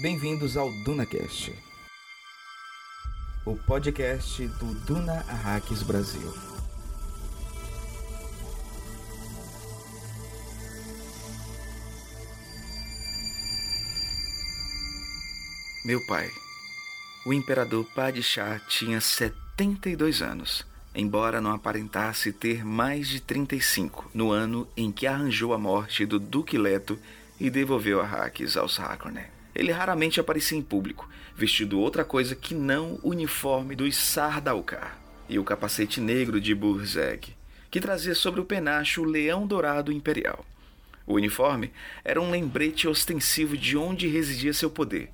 Bem-vindos ao DunaCast, o podcast do Duna Arrakis Brasil. Meu pai, o imperador Padishah tinha 72 anos, embora não aparentasse ter mais de 35 no ano em que arranjou a morte do Duque Leto e devolveu Arrakis aos Harkonnen. Ele raramente aparecia em público, vestido outra coisa que não o uniforme dos Sardaukar e o capacete negro de Burzeg, que trazia sobre o penacho o leão dourado imperial. O uniforme era um lembrete ostensivo de onde residia seu poder,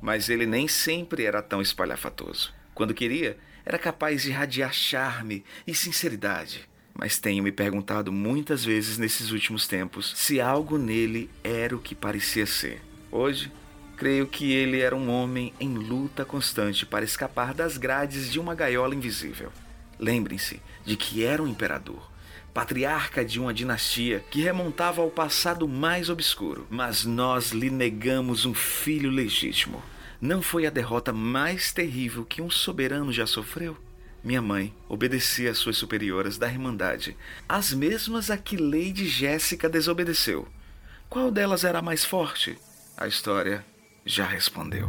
mas ele nem sempre era tão espalhafatoso. Quando queria, era capaz de irradiar charme e sinceridade. Mas tenho me perguntado muitas vezes nesses últimos tempos se algo nele era o que parecia ser. Hoje, creio que ele era um homem em luta constante para escapar das grades de uma gaiola invisível. Lembrem-se de que era um imperador, patriarca de uma dinastia que remontava ao passado mais obscuro, mas nós lhe negamos um filho legítimo. Não foi a derrota mais terrível que um soberano já sofreu? Minha mãe obedecia às suas superioras da Irmandade, as mesmas a que Lady Jéssica desobedeceu. Qual delas era a mais forte? A história já respondeu.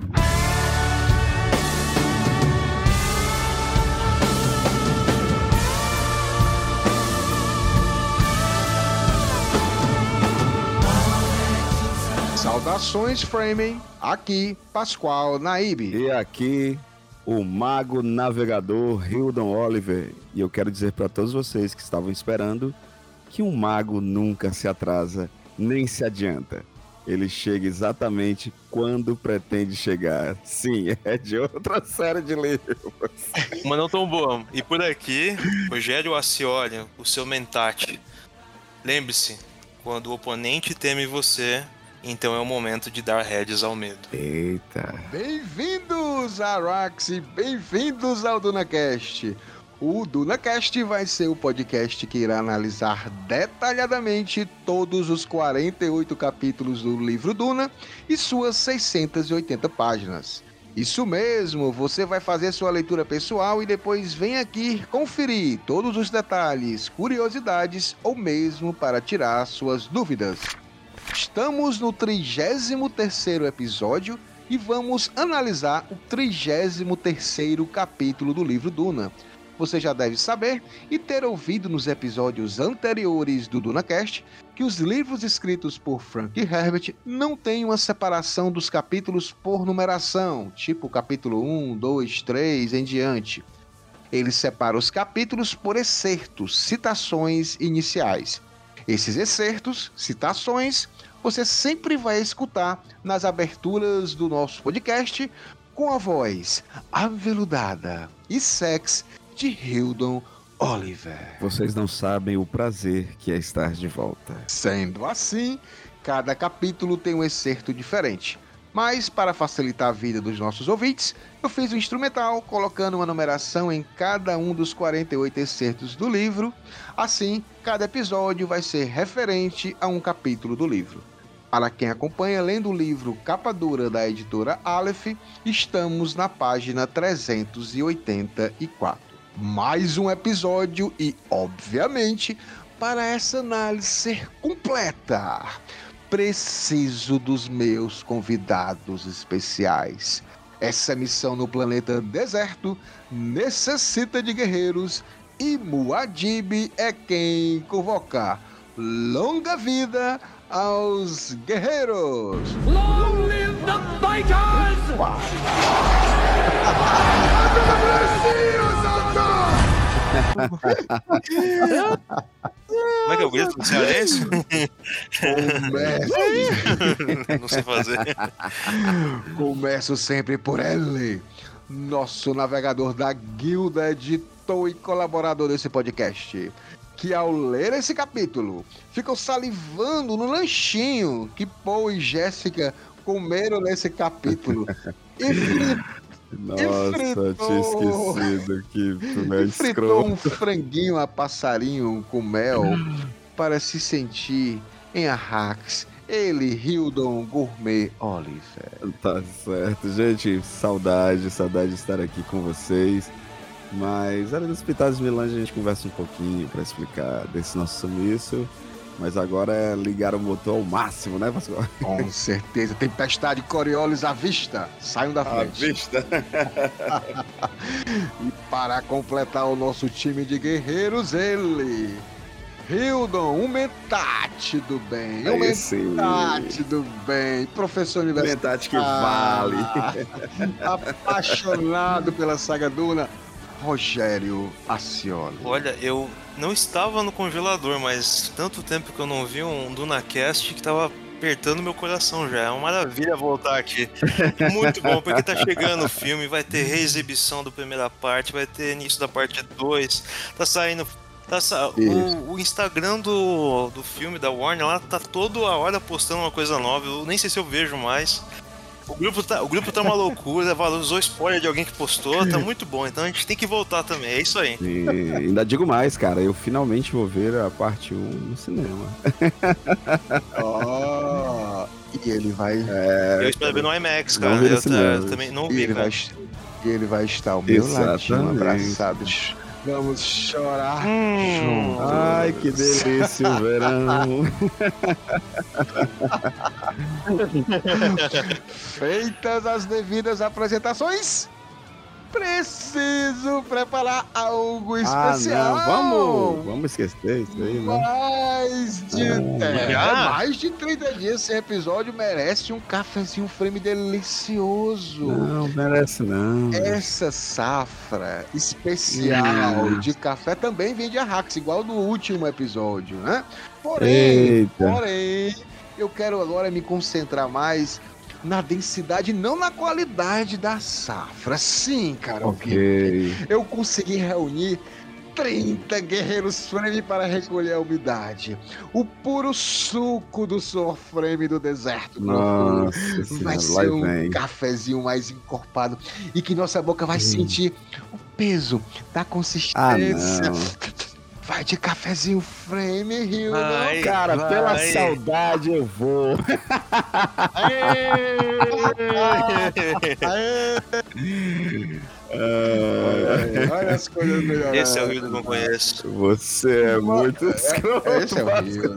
Saudações, Framing. Aqui, Pascoal Naíbe. E aqui, o mago navegador Hildon Oliver. E eu quero dizer para todos vocês que estavam esperando que um mago nunca se atrasa nem se adianta. Ele chega exatamente quando pretende chegar. Sim, é de outra série de livros. Mas não tão boa. E por aqui, Rogério Acioli, o seu mentate. Lembre-se, quando o oponente teme você, então é o momento de dar heads ao medo. Eita. Bem-vindos, Arax, e bem-vindos ao DunaCast. O DunaCast vai ser o podcast que irá analisar detalhadamente todos os 48 capítulos do livro Duna e suas 680 páginas. Isso mesmo, você vai fazer sua leitura pessoal e depois vem aqui conferir todos os detalhes, curiosidades ou mesmo para tirar suas dúvidas. Estamos no 33º episódio e vamos analisar o 33º capítulo do livro Duna. Você já deve saber e ter ouvido nos episódios anteriores do DunaCast que os livros escritos por Frank Herbert não têm uma separação dos capítulos por numeração, tipo capítulo 1, 2, 3 em diante. Ele separa os capítulos por excertos, citações iniciais. Esses excertos, citações, você sempre vai escutar nas aberturas do nosso podcast com a voz aveludada e sexy de Hildon Oliver. Vocês não sabem o prazer que é estar de volta. Sendo assim, cada capítulo tem um excerto diferente. Mas, para facilitar a vida dos nossos ouvintes, eu fiz um instrumental colocando uma numeração em cada um dos 48 excertos do livro. Assim, cada episódio vai ser referente a um capítulo do livro. Para quem acompanha lendo o livro Capa Dura da editora Aleph, estamos na página 384. Mais um episódio e, obviamente, para essa análise ser completa, preciso dos meus convidados especiais. Essa missão no planeta deserto necessita de guerreiros e Muad'Dib é quem convocar. Longa vida aos guerreiros! Long live the fighters! Como é que é o grito do cearense? Começo, Não sei fazer. começo sempre por ele, nosso navegador da guilda, editor e colaborador desse podcast. Que ao ler esse capítulo, ficam salivando no lanchinho que Paul e Jéssica comeram nesse capítulo. E Nossa, fritou. tinha esquecido que tu é fritou escroto. um franguinho a passarinho com mel para se sentir em Arrax Ele, Hildon Gourmet Oliver. Tá certo, gente. Saudade, saudade de estar aqui com vocês. Mas era dos Pitados de Milange a gente conversa um pouquinho para explicar desse nosso sumiço. Mas agora é ligar o motor ao máximo, né, Pascoal? Com certeza. Tempestade Coriolis à vista. Saiam da frente. vista. E para completar o nosso time de guerreiros, ele. Hildon, o mentate do bem. O É esse. mentate do bem. Professor universitário. Mentate que vale. Apaixonado pela saga Duna. Rogério Acioli. Olha, eu não estava no congelador, mas tanto tempo que eu não vi um DunaCast que tava apertando meu coração já. É uma maravilha voltar aqui. Muito bom, porque tá chegando o filme, vai ter reexibição da primeira parte, vai ter início da parte 2, tá saindo. Tá o, o Instagram do, do filme da Warner lá tá toda a hora postando uma coisa nova. Eu nem sei se eu vejo mais. O grupo tá, o grupo tá uma loucura, valorizou spoiler de alguém que postou, tá muito bom. Então a gente tem que voltar também, é isso aí. E ainda digo mais, cara. Eu finalmente vou ver a parte 1 no cinema. Ó, e ele vai. Eu espero ver no IMAX, Não cara. no Eu, cinema. eu também não E vi, ele cara. vai, e ele vai estar ao meu ladinho, Exatamente. abraçados. Vamos chorar Hum. juntos. Ai, que delícia o verão. Feitas as devidas apresentações, preciso preparar algo especial. Ah, não. Vamos, vamos esquecer isso aí, né? Mais de, é, Já? mais de 30 dias esse episódio merece um cafezinho frame delicioso. Não, merece não. Essa safra especial Hum. de café também vem de Arrax, igual no último episódio, né? Porém, Eita. porém, eu quero agora me concentrar mais na densidade, não na qualidade da safra. Sim, cara. Ok. Eu consegui reunir 30 guerreiros frame para recolher a umidade. O puro suco do suor frame do deserto. Nossa Vai ser um vem. cafezinho mais encorpado e que nossa boca vai Hum. sentir o peso da Ah, consistência. não. Vai de cafezinho frame, Rio. Vai. Cara, Vai. pela saudade eu vou. Ah, Olha as coisas melhorando. Esse é o Rio que eu não conheço. Você é muito escroto. Esse é o Rio.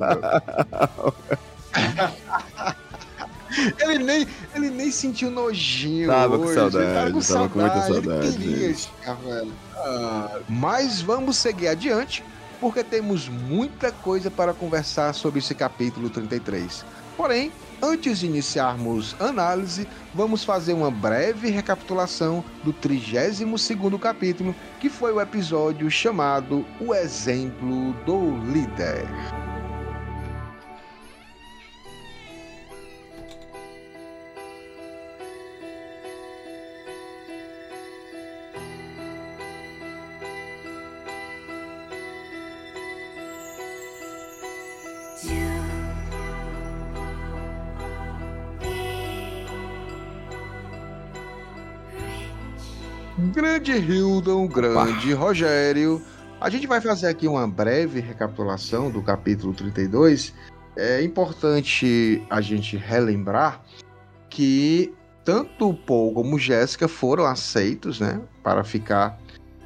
Ele nem, ele nem sentiu nojinho. Tava com hoje. saudade, Ele tava com tava com muita saudade. saudade, Ele queria esticar, velho. Ah, mas vamos seguir adiante, porque temos muita coisa para conversar sobre esse capítulo 33. Porém, antes de iniciarmos análise, vamos fazer uma breve recapitulação do 32º capítulo, que foi o episódio chamado O Exemplo do Líder. Grande Hildon, grande Rogério. A gente vai fazer aqui uma breve recapitulação do capítulo 32. É importante a gente relembrar que tanto o Paul como Jéssica foram aceitos, né, para ficar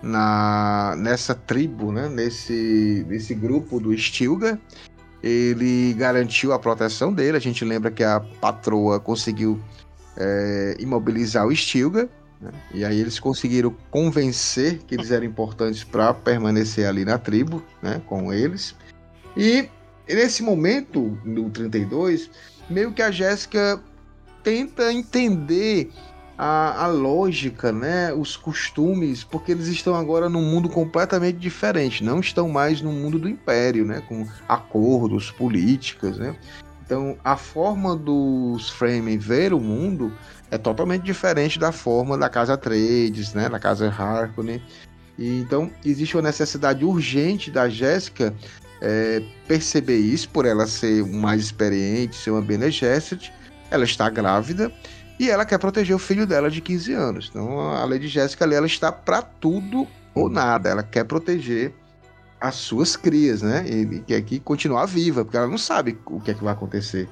na nessa tribo, né, nesse nesse grupo do Stilgar. Ele garantiu a proteção dele. A gente lembra que a patroa conseguiu é, imobilizar o Stilgar. Né? E aí eles conseguiram convencer que eles eram importantes para permanecer ali na tribo, né, com eles. E nesse momento, no 32, meio que a Jéssica tenta entender a, a lógica, né, os costumes, porque eles estão agora num mundo completamente diferente, não estão mais no mundo do império, né, com acordos, políticas, né. Então, a forma dos Fremen ver o mundo é totalmente diferente da forma da casa Trades, né, da casa Harkonnen. E, então, existe uma necessidade urgente da Jéssica é, perceber isso, por ela ser mais experiente, ser uma Bene Gesserit. Ela está grávida e ela quer proteger o filho dela de 15 anos. Então, a Lady Jéssica ela está para tudo ou nada. Ela quer proteger as suas crias, né? E quer que continuar viva, porque ela não sabe o que é que vai acontecer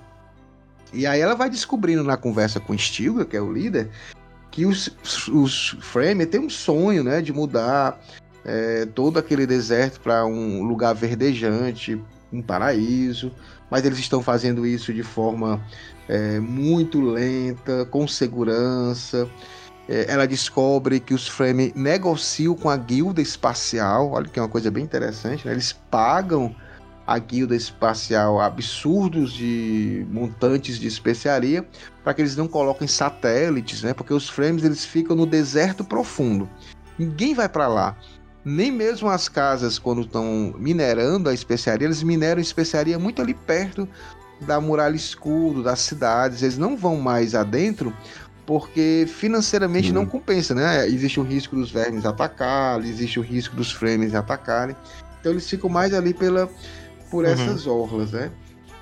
E aí ela vai descobrindo na conversa com Stilgar, que é o líder, que os, os Fremen têm um sonho, né, de mudar é, todo aquele deserto para um lugar verdejante, um paraíso, mas eles estão fazendo isso de forma é, muito lenta, com segurança. É, ela descobre que os Fremen negociam com a guilda espacial, olha que é uma coisa bem interessante, né? eles pagam a guilda espacial absurdos de montantes de especiaria para que eles não coloquem satélites, né? Porque os frames eles ficam no deserto profundo. Ninguém vai para lá. Nem mesmo as casas quando estão minerando a especiaria, eles mineram especiaria muito ali perto da muralha escudo, das cidades. Eles não vão mais adentro porque financeiramente hum. não compensa, né? Existe o risco dos vermes atacarem, existe o risco dos frames atacarem. Então eles ficam mais ali pela por uhum. essas orlas, né?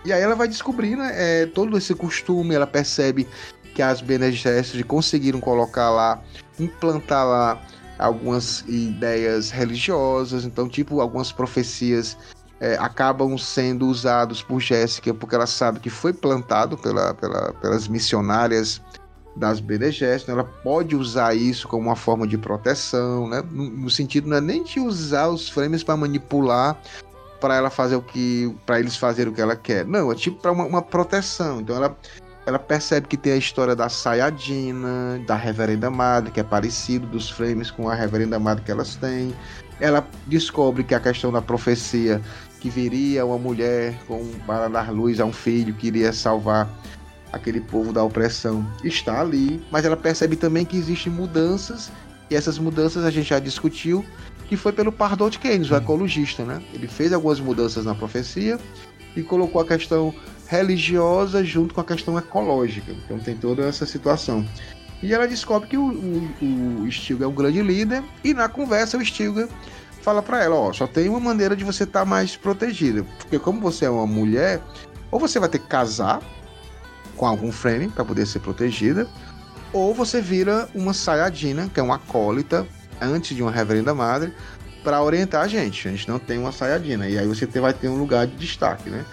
E aí ela vai descobrindo é, todo esse costume, ela percebe que as Bene Gesserit conseguiram colocar lá, implantar lá algumas ideias religiosas, então tipo algumas profecias é, acabam sendo usados por Jéssica porque ela sabe que foi plantado pela, pela, pelas missionárias das Gesserit, né? ela pode usar isso como uma forma de proteção, né? no, no sentido não é nem de usar os frames para manipular para ela fazer o que. para eles fazerem o que ela quer. Não, é tipo para uma, uma, proteção. Então ela, ela percebe que tem a história da Sayadina, da Reverenda Madre, que é parecido dos frames com a Reverenda Madre que elas têm. Ela descobre que a questão da profecia que viria uma mulher com, para dar luz a um filho que iria salvar aquele povo da opressão está ali, mas ela percebe também que existem mudanças e essas mudanças a gente já discutiu que foi pelo Pardot Keynes, o ecologista, né? Ele fez algumas mudanças na profecia e colocou a questão religiosa junto com a questão ecológica. Então tem toda essa situação. E ela descobre que o, o, o Stilgar é um grande líder e na conversa o Stilgar fala para ela, ó, só tem uma maneira de você estar tá mais protegida, porque como você é uma mulher, ou você vai ter que casar com algum frame para poder ser protegida, ou você vira uma Sayadina, que é uma acólita antes de uma reverenda madre para orientar a gente. A gente não tem uma saiadina. E aí você vai ter um lugar de destaque, né?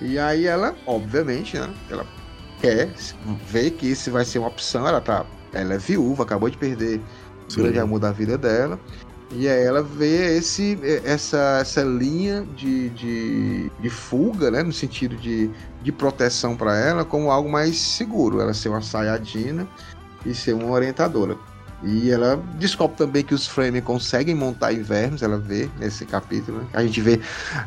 E aí ela, obviamente, né? Ela quer ver que isso vai ser uma opção. Ela tá. Ela é viúva, acabou de perder o grande amor da vida dela. E aí ela vê esse, essa, essa linha de, de, de fuga, né? No sentido de, de proteção para ela, como algo mais seguro. Ela ser uma saiadina e ser uma orientadora. E ela descobre também que os Fremen conseguem montar invernos, ela vê nesse capítulo. Né? A gente vê.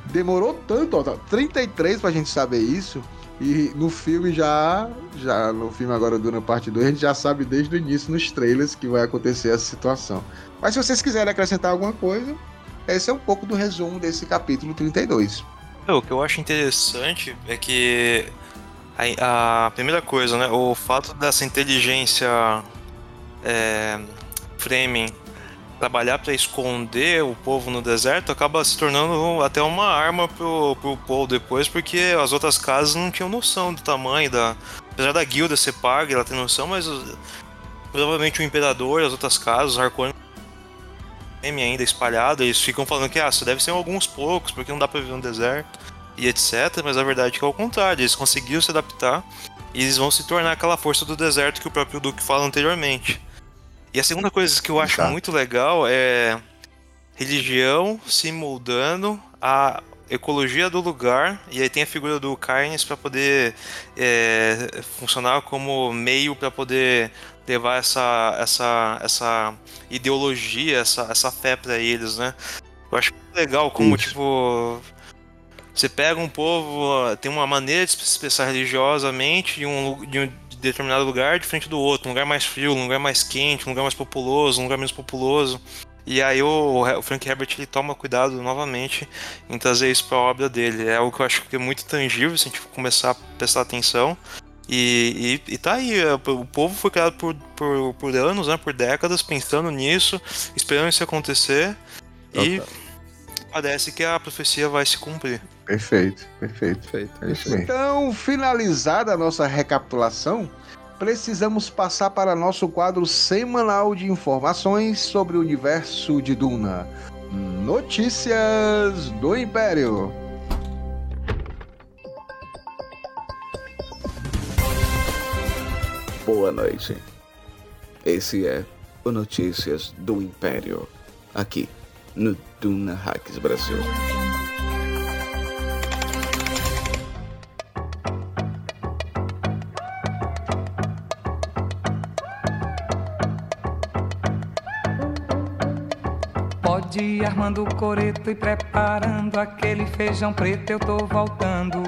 Demorou tanto, ó, 33 tá, pra gente saber isso. E no filme já. já No filme agora Duna Parte 2, a gente já sabe desde o início nos trailers que vai acontecer essa situação. Mas se vocês quiserem acrescentar alguma coisa, esse é um pouco do resumo desse capítulo 32. O que eu acho interessante é que a, a primeira coisa, né? O fato dessa inteligência é, Fremen trabalhar para esconder o povo no deserto acaba se tornando até uma arma pro, pro Paul depois, porque as outras casas não tinham noção do tamanho da. Apesar da guilda ser paga, ela tem noção, mas provavelmente o imperador, as outras casas, os Harkonnen ainda espalhado, eles ficam falando que ah, deve ser alguns poucos, porque não dá para viver no deserto e etc. Mas a verdade é que é o contrário, eles conseguiram se adaptar e eles vão se tornar aquela força do deserto que o próprio Duque fala anteriormente. E a segunda coisa que eu acho tá. muito legal é religião se moldando a ecologia do lugar e aí tem a figura do Carnes para poder é, funcionar como meio para poder levar essa, essa, essa ideologia, essa, essa fé para eles, né? Eu acho legal como, Isso. tipo, você pega um povo, tem uma maneira de se expressar religiosamente de um, de um determinado lugar diferente do outro, um lugar mais frio, um lugar mais quente, um lugar mais populoso, um lugar menos populoso. E aí o, Frank Herbert ele toma cuidado novamente em trazer isso para a obra dele. É algo que eu acho que é muito tangível se a gente começar a prestar atenção. E, e, e tá aí, é, o povo foi criado por, por, por anos, né, por décadas, pensando nisso, esperando isso acontecer. E parece que a profecia vai se cumprir. Perfeito, perfeito. perfeito. É isso então, finalizada a nossa recapitulação, precisamos passar para nosso quadro semanal de informações sobre o universo de Duna. Notícias do Império. boa noite. Esse é o Notícias do Império, aqui no Duna Hacks Brasil. Pode ir armando o coreto e preparando aquele feijão preto, eu tô voltando.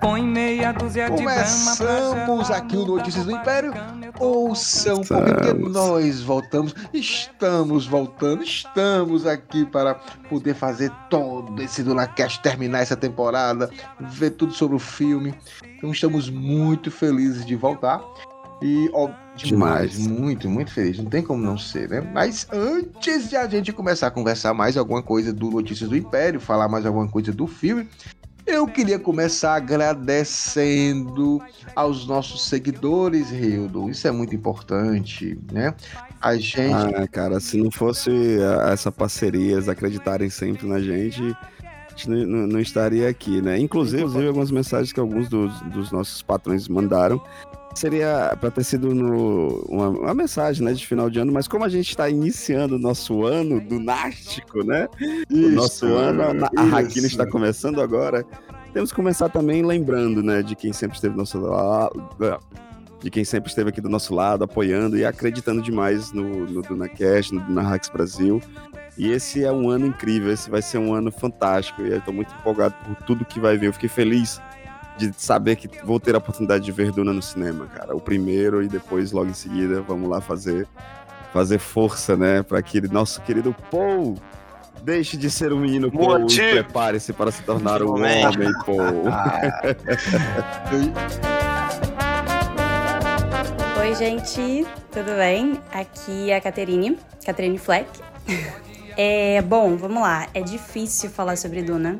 Põe meia dúzia de Começamos aqui o Notícias do Império. Ouçam, porque nós voltamos, estamos voltando, estamos aqui para poder fazer todo esse DunaCast, terminar essa temporada, ver tudo sobre o filme. Então estamos muito felizes de voltar. E, ó, demais, demais, muito, muito feliz. Não tem como não ser, né? Mas antes de a gente começar a conversar mais alguma coisa do Notícias do Império, falar mais alguma coisa do filme, eu queria começar agradecendo aos nossos seguidores, Hildo. Isso é muito importante, né? A gente. Ah, cara, se não fosse essa parceria, eles acreditarem sempre na gente, a gente não, não estaria aqui, né? Inclusive, Inclusive, algumas mensagens que alguns dos, dos nossos patrões mandaram seria para ter sido no, uma, uma, mensagem né, de final de ano, mas como a gente está iniciando o nosso ano do Nástico, né? Isso, o nosso ano, a, a Hakina está começando agora. Temos que começar também lembrando, né, de quem sempre esteve do nosso lado, de quem sempre esteve aqui do nosso lado, apoiando e acreditando demais no, no DunaCast, no DunaHacks Brasil. E esse é um ano incrível, esse vai ser um ano fantástico. E eu estou muito empolgado por tudo que vai vir. Eu fiquei feliz de saber que vou ter a oportunidade de ver Duna no cinema, cara. O primeiro e depois, logo em seguida, vamos lá fazer fazer força, né, para aquele nosso querido Paul. Deixe de ser um menino Paul e prepare-se para se tornar um homem, Paul. Oi, gente, tudo bem? Aqui é a Caterine, Caterine Fleck. É, bom, vamos lá. É difícil falar sobre Duna,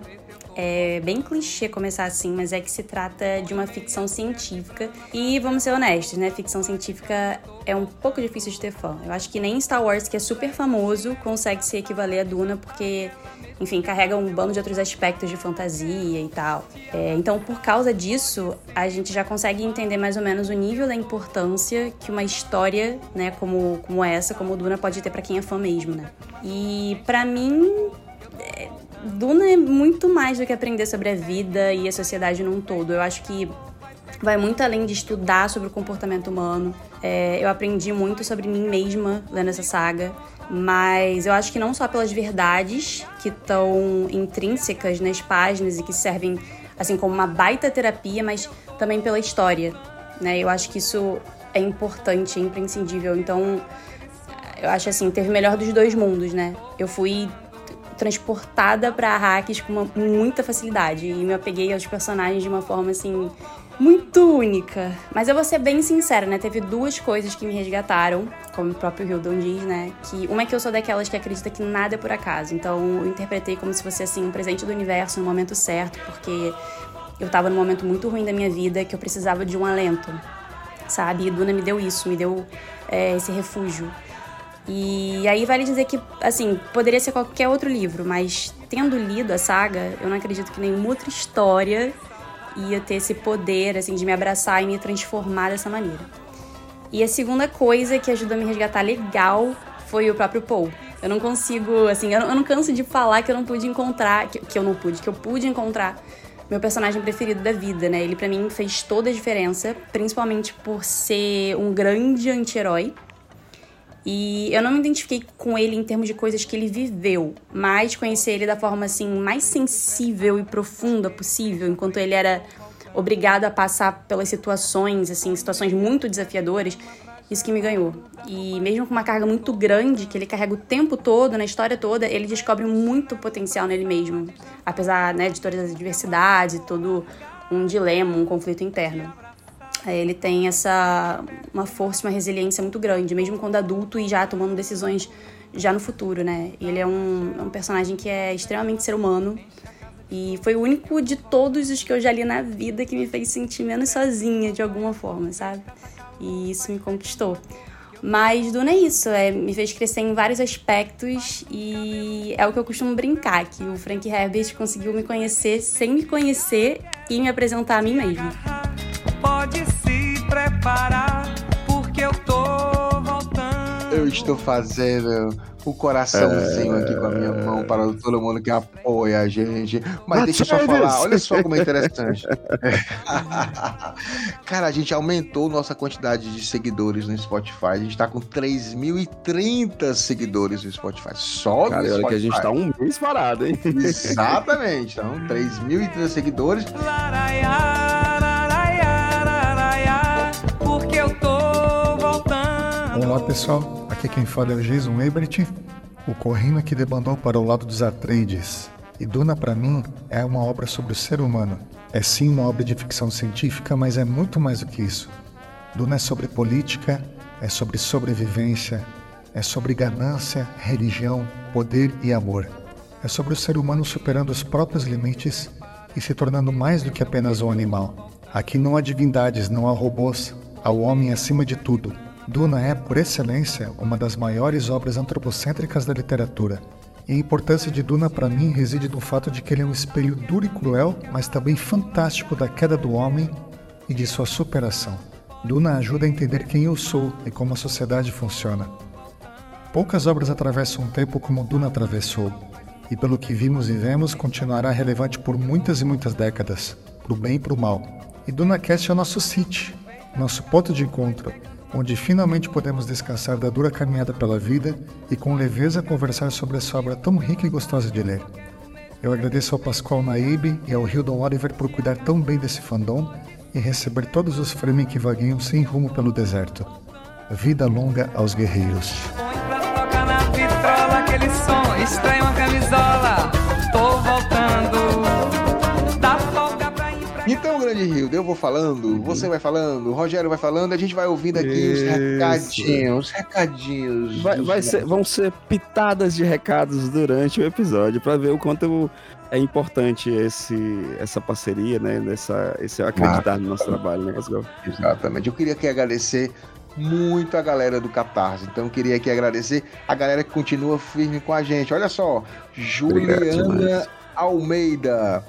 é bem clichê começar assim, mas é que se trata de uma ficção científica. E vamos ser honestos, né? Ficção científica é um pouco difícil de ter fã. Eu acho que nem Star Wars, que é super famoso, consegue se equivaler a Duna, porque, enfim, carrega um bando de outros aspectos de fantasia e tal. É, então, por causa disso, a gente já consegue entender mais ou menos o nível da importância que uma história, né, como, como essa, como Duna, pode ter para quem é fã mesmo, né? E para mim. Duna é muito mais do que aprender sobre a vida e a sociedade num todo. Eu acho que vai muito além de estudar sobre o comportamento humano. É, eu aprendi muito sobre mim mesma lendo essa saga, mas eu acho que não só pelas verdades que estão intrínsecas nas páginas e que servem assim como uma baita terapia, mas também pela história, né? Eu acho que isso é importante, é imprescindível. Então, eu acho assim, teve o melhor dos dois mundos, né? Eu fui transportada para hacks com uma, muita facilidade e me apeguei aos personagens de uma forma assim muito única. Mas eu vou ser bem sincera, né? Teve duas coisas que me resgataram, como o próprio Hildon diz, né? Que uma é que eu sou daquelas que acredita que nada é por acaso. Então eu interpretei como se fosse assim um presente do universo no momento certo, porque eu tava num momento muito ruim da minha vida que eu precisava de um alento, sabe? E Duna me deu isso, me deu é, esse refúgio. E aí vale dizer que, assim, poderia ser qualquer outro livro, mas tendo lido a saga, eu não acredito que nenhuma outra história ia ter esse poder, assim, de me abraçar e me transformar dessa maneira. E a segunda coisa que ajudou a me resgatar legal foi o próprio Paul. Eu não consigo, assim, eu não, eu não canso de falar que eu não pude encontrar, que, que eu não pude, que eu pude encontrar meu personagem preferido da vida, né? Ele para mim fez toda a diferença, principalmente por ser um grande anti-herói e eu não me identifiquei com ele em termos de coisas que ele viveu, mas conhecer ele da forma assim mais sensível e profunda possível, enquanto ele era obrigado a passar pelas situações, assim, situações muito desafiadoras, isso que me ganhou. E mesmo com uma carga muito grande que ele carrega o tempo todo, na história toda, ele descobre muito potencial nele mesmo, apesar, né, de todas as adversidades, todo um dilema, um conflito interno. É, ele tem essa uma força, uma resiliência muito grande, mesmo quando adulto e já tomando decisões já no futuro, né? Ele é um, é um personagem que é extremamente ser humano e foi o único de todos os que eu já li na vida que me fez sentir menos sozinha de alguma forma, sabe? E isso me conquistou. Mas Duna é isso, é, me fez crescer em vários aspectos e é o que eu costumo brincar, que o Frank Herbert conseguiu me conhecer sem me conhecer e me apresentar a mim mesmo. Pode se preparar parar, porque eu tô voltando. Eu estou fazendo o coraçãozinho aqui com a minha mão para todo mundo que apoia a gente. Mas deixa eu só falar, olha só como é interessante. Cara, a gente aumentou nossa quantidade de seguidores no Spotify. A gente tá com 3.030 seguidores no Spotify. Só no Cara, olha Spotify. que a gente tá um mês parado, hein? Exatamente. Então, 3.030 seguidores. Laraiá, Olá pessoal, aqui quem fala é o Jason Ebert, o Corrino que debandou para o lado dos Atreides. E Duna para mim é uma obra sobre o ser humano. É sim uma obra de ficção científica, mas é muito mais do que isso. Duna é sobre política, é sobre sobrevivência, é sobre ganância, religião, poder e amor. É sobre o ser humano superando os próprios limites e se tornando mais do que apenas um animal. Aqui não há divindades, não há robôs, há o homem acima de tudo. Duna é, por excelência, uma das maiores obras antropocêntricas da literatura. E a importância de Duna para mim reside no fato de que ele é um espelho duro e cruel, mas também fantástico da queda do homem e de sua superação. Duna ajuda a entender quem eu sou e como a sociedade funciona. Poucas obras atravessam um tempo como Duna atravessou, e pelo que vimos e vemos, continuará relevante por muitas e muitas décadas, pro bem e pro mal. E DunaCast é o nosso sítio, nosso ponto de encontro, onde finalmente podemos descansar da dura caminhada pela vida e com leveza conversar sobre essa obra tão rica e gostosa de ler. Eu agradeço ao Pascoal Naib e ao Hildon Oliver por cuidar tão bem desse fandom e receber todos os Fremen que vagueiam sem rumo pelo deserto. Vida longa aos guerreiros. Põe pra tocar na vitrola aquele som, estranho camisola. Então, grande Rio, eu vou falando, você vai falando, o Rogério vai falando, a gente vai ouvindo aqui os Isso. recadinhos, os recadinhos. Vai, dos vai ser, vão ser pitadas de recados durante o episódio para ver o quanto é importante esse, essa parceria, né? Nessa, esse acreditar no nosso trabalho, né, Pascoal? Exatamente. Eu queria aqui agradecer muito a galera do Catarse. Então, eu queria aqui agradecer a galera que continua firme com a gente. Olha só, Juliana. Almeida.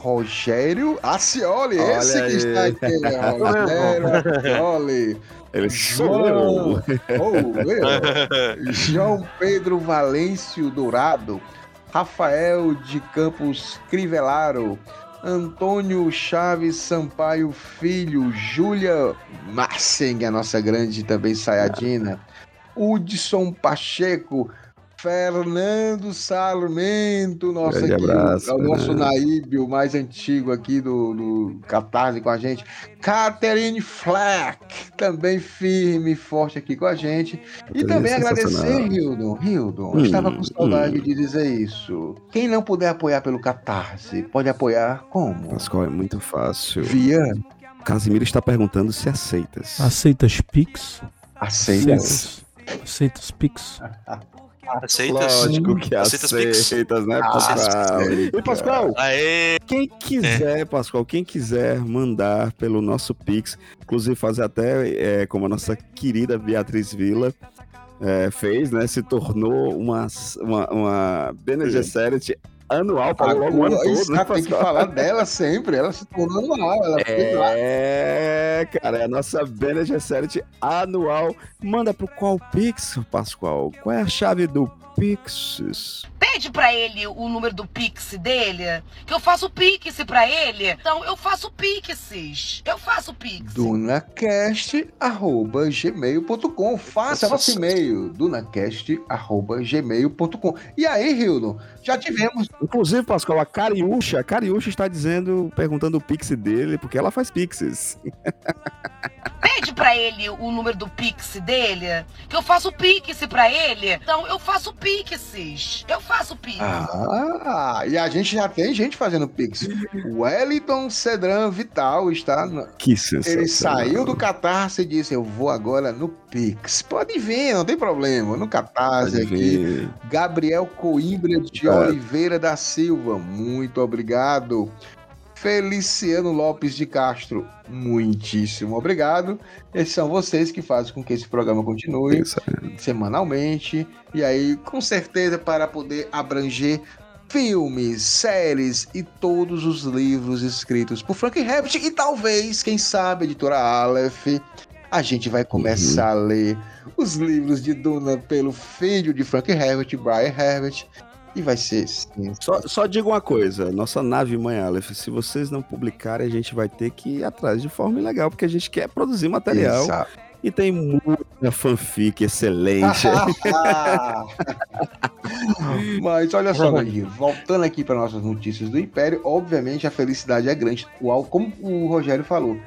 Rogério Acioli, Olha esse que aí. está aqui, né? Rogério Acioli. Ele João, Oh. João Pedro Valêncio Dourado, Rafael de Campos Crivelaro, Antônio Chaves Sampaio Filho, Júlia Masseng, a nossa grande também saiadina, Hudson Pacheco, Fernando Sarmento, nosso, aqui, abraço, é o nosso. Naíbe, o mais antigo aqui do, do Catarse com a gente. Catherine Flack, também firme e forte aqui com a gente. E Catherine também é agradecer. Hildon. Hildon, Hum, eu estava com saudade hum. de dizer isso. Quem não puder apoiar pelo Catarse, pode apoiar como? Pascoal, é muito fácil. Via Casimiro está perguntando se aceitas. Aceitas Pix? aceita. Sim. Aceitas Pix? Aceitas? Lógico que Aceitas aceitas, né, Ah, Pascoal? aceita. E Pascoal, Aê! quem quiser, Pascoal, quem quiser mandar pelo nosso Pix, inclusive fazer até é, como a nossa querida Beatriz Vila é, fez, né? Se tornou uma, uma, uma Bene Gesserit anual para logo o ano todo, né, exato, tem que falar dela sempre. Ela se tornou anual. Ela. É, cara, é a nossa Bene Gesserit anual. Manda pro qual Pix, Pascoal? Qual é a chave do Pix? Pede pra ele o número do Pix dele, que eu faço Pix pra ele. Então eu faço Pixes. Eu faço Pix. dunacast.gmail.com Faça nosso e-mail, dunacast.gmail.com E aí, Hildon, já tivemos. Inclusive, Pascoal, a Cariúcha, a Cariúcha está dizendo, perguntando o Pix dele, porque ela faz Pixes. Pede pra ele o número do Pix dele, que eu faço Pix pra ele. Então eu faço Pixes. Eu faço Pix. Ah, e a gente já tem gente fazendo Pix. O Wellington Cedran Vital está. no- Que sensacional. Ele saiu do Catarse e disse: Eu vou agora no Pix. Pode vir, não tem problema. No Catarse Pode aqui. vir. Gabriel Coimbra de Obrigado. Oliveira da Silva, muito obrigado. Feliciano Lopes de Castro, muitíssimo obrigado. Esses são vocês que fazem com que esse programa continue Isso semanalmente. E aí, com certeza, para poder abranger filmes, séries e todos os livros escritos por Frank Herbert e talvez, quem sabe, editora Aleph A gente vai começar uhum. a ler os livros de Duna pelo filho de Frank Herbert, Brian Herbert. E vai ser. Sim. Só, só digo uma coisa: nossa nave Mãe Aleph, se vocês não publicarem, a gente vai ter que ir atrás de forma ilegal, porque a gente quer produzir material. Exato. E tem muita fanfic excelente. Mas olha só, Nadir, voltando aqui para nossas notícias do Império, obviamente a felicidade é grande. Como o Rogério falou,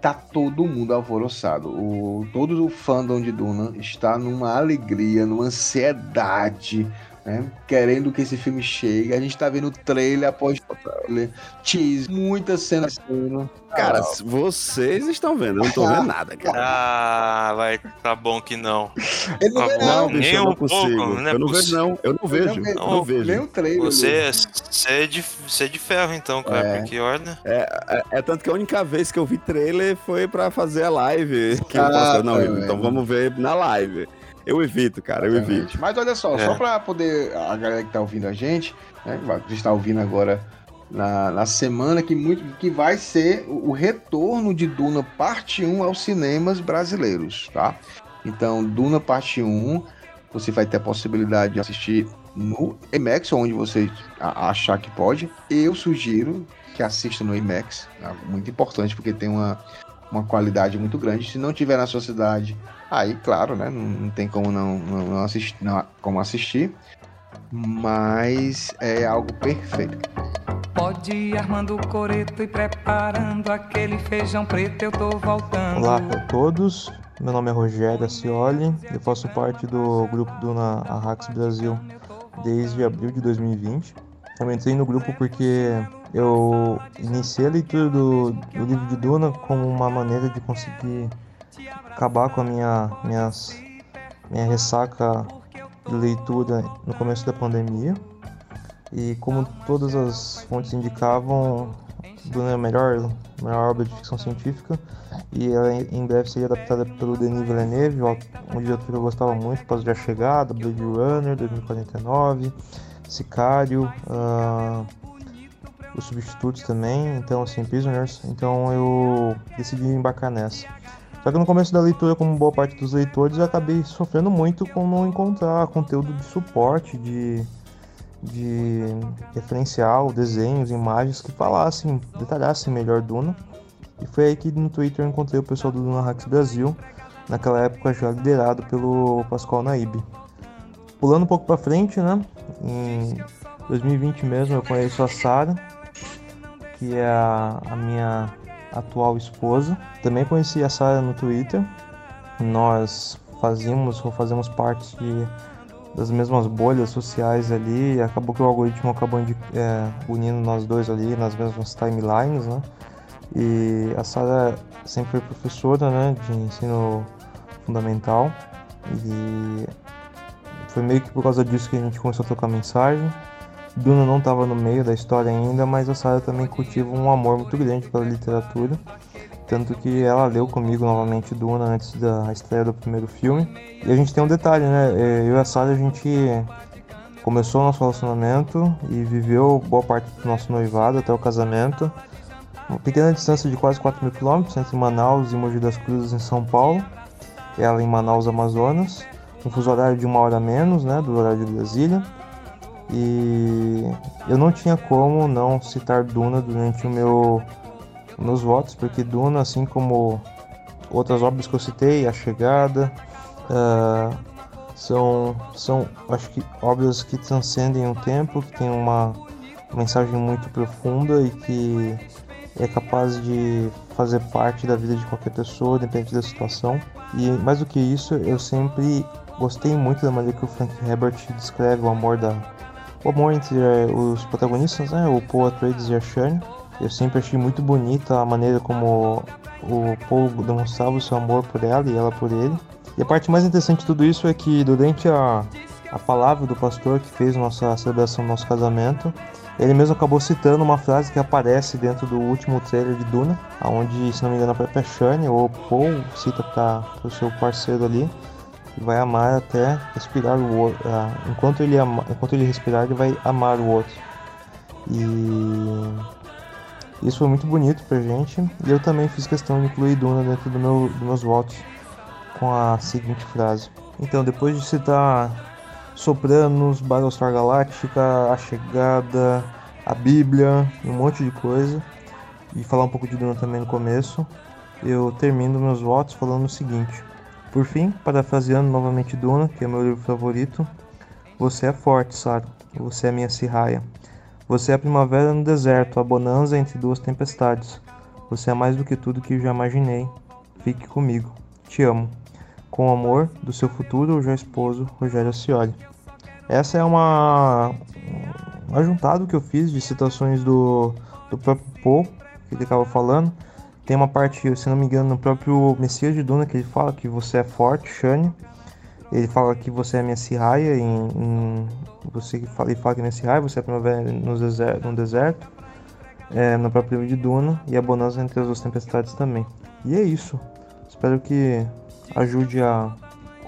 tá todo mundo alvoroçado. O, todo o fandom de Duna está numa alegria, numa ansiedade né? Querendo que esse filme chegue. A gente tá vendo trailer após trailer, tease, muitas cenas. Cara, ah, vocês estão vendo, eu não tô vendo nada, cara. Ah, vai, tá bom que não. Ele não, tá vê, não, bicho, eu não consigo. Pouco, não é eu não vejo, não. Eu não vejo. Eu não, não vejo. Nem o trailer. Você, você, é de, você é de ferro, então, cara, é. porque olha. É, é, é, tanto que a única vez que eu vi trailer foi pra fazer a live. Que ah, eu posso, não, tá então vamos ver na live. Eu evito, cara, eu evito. Mas olha só, é. só pra poder. A galera que tá ouvindo a gente, né? Que está ouvindo agora na, na semana que, muito, que vai ser o, o retorno de Duna Parte 1 aos cinemas brasileiros, tá? Então, Duna Parte 1, você vai ter a possibilidade de assistir no IMAX, onde você achar que pode. Eu sugiro que assista no IMAX, é muito importante, porque tem uma, uma qualidade muito grande. Se não tiver na sua cidade, aí, claro, né? Não, não tem como não, não, não, assistir, não como assistir. Mas é algo perfeito. Pode ir armando o coreto e preparando aquele feijão preto, eu tô voltando. Olá a todos, meu nome é Rogério Acioli, eu faço parte do grupo do Na Arrax Brasil desde abril de 2020. Eu entrei no grupo porque eu iniciei a leitura do, do livro de Duna como uma maneira de conseguir acabar com a minha, minhas, minha ressaca de leitura no começo da pandemia. E como todas as fontes indicavam, Duna é a melhor, melhor obra de ficção científica e ela em breve seria adaptada pelo Denis Villeneuve, um diretor que eu gostava muito, Pós a Chegada, Blade Runner, 2049, Sicário, uh, os substitutos também, então assim, Prisoners, então eu decidi embarcar nessa. Só que no começo da leitura, como boa parte dos leitores, eu acabei sofrendo muito com não encontrar conteúdo de suporte, de, de referencial, desenhos, imagens que falassem, detalhassem melhor Duna. E foi aí que no Twitter eu encontrei o pessoal do Duna Hacks Brasil, naquela época já liderado pelo Pascoal Naib. Pulando um pouco para frente, né? Em 2020 mesmo eu conheço a Sara, que é a, a minha atual esposa. Também conheci a Sara no Twitter. Nós fazíamos ou fazemos parte de, das mesmas bolhas sociais ali. acabou que o algoritmo acabou de, é, unindo nós dois ali nas mesmas timelines, né? E a Sara sempre foi professora, né, de ensino fundamental. E foi meio que por causa disso que a gente começou a trocar mensagem. Duna não estava no meio da história ainda, mas a Sarah também cultiva um amor muito grande pela literatura. Tanto que ela leu comigo novamente Duna antes da estreia do primeiro filme. E a gente tem um detalhe, né? É, eu e a Sarah, a gente começou o nosso relacionamento e viveu boa parte do nosso noivado até o casamento. Uma pequena distância de quase 4 mil quilômetros entre Manaus e Mogi das Cruzes, em São Paulo. Ela em Manaus, Amazonas. Um fuso horário de uma hora menos, né? Do horário de Brasília. E eu não tinha como não citar Duna durante o meu meus votos, porque Duna, assim como outras obras que eu citei, A Chegada, uh, são, são, acho que obras que transcendem o tempo, que têm uma mensagem muito profunda e que é capaz de fazer parte da vida de qualquer pessoa, independente da situação. E mais do que isso, eu sempre gostei muito da maneira que o Frank Herbert descreve o amor da, o amor entre eh, os protagonistas, né, o Paul Atreides e a Shane. Eu sempre achei muito bonita a maneira como o Paul demonstrava o seu amor por ela e ela por ele. E a parte mais interessante de tudo isso é que durante a, a palavra do pastor que fez nossa celebração do nosso casamento, ele mesmo acabou citando uma frase que aparece dentro do último trailer de Duna, onde, se não me engano, a própria Shane ou Paul cita para o seu parceiro ali, vai amar até respirar o outro. Ah, enquanto, ele ama, enquanto ele respirar, ele vai amar o outro. E Isso foi muito bonito pra gente e eu também fiz questão de incluir Duna dentro do meu, dos meus votos com a seguinte frase. Então, depois de citar Sopranos, Battlestar Galactica, A Chegada, a Bíblia um monte de coisa, e falar um pouco de Duna também no começo, eu termino meus votos falando o seguinte. Por fim, parafraseando novamente Duna, que é meu livro favorito, você é forte, Sara. Você é minha Sirraia. Você é a primavera no deserto, a bonança entre duas tempestades. Você é mais do que tudo que eu já imaginei. Fique comigo. Te amo. Com amor, do seu futuro já esposo, Rogério Cioli. Essa é uma um ajuntado que eu fiz de citações do, do próprio Paul, que ele estava falando. Tem uma parte, se não me engano, no próprio Messias de Duna que ele fala que você é forte, Shane. Ele fala que você é minha Sirraia, em, em, você fala, ele fala que é minha Sirraia, você é a primavera no deserto, no deserto é, no próprio livro de Duna, e a bonança entre as duas tempestades também. E é isso. Espero que ajude a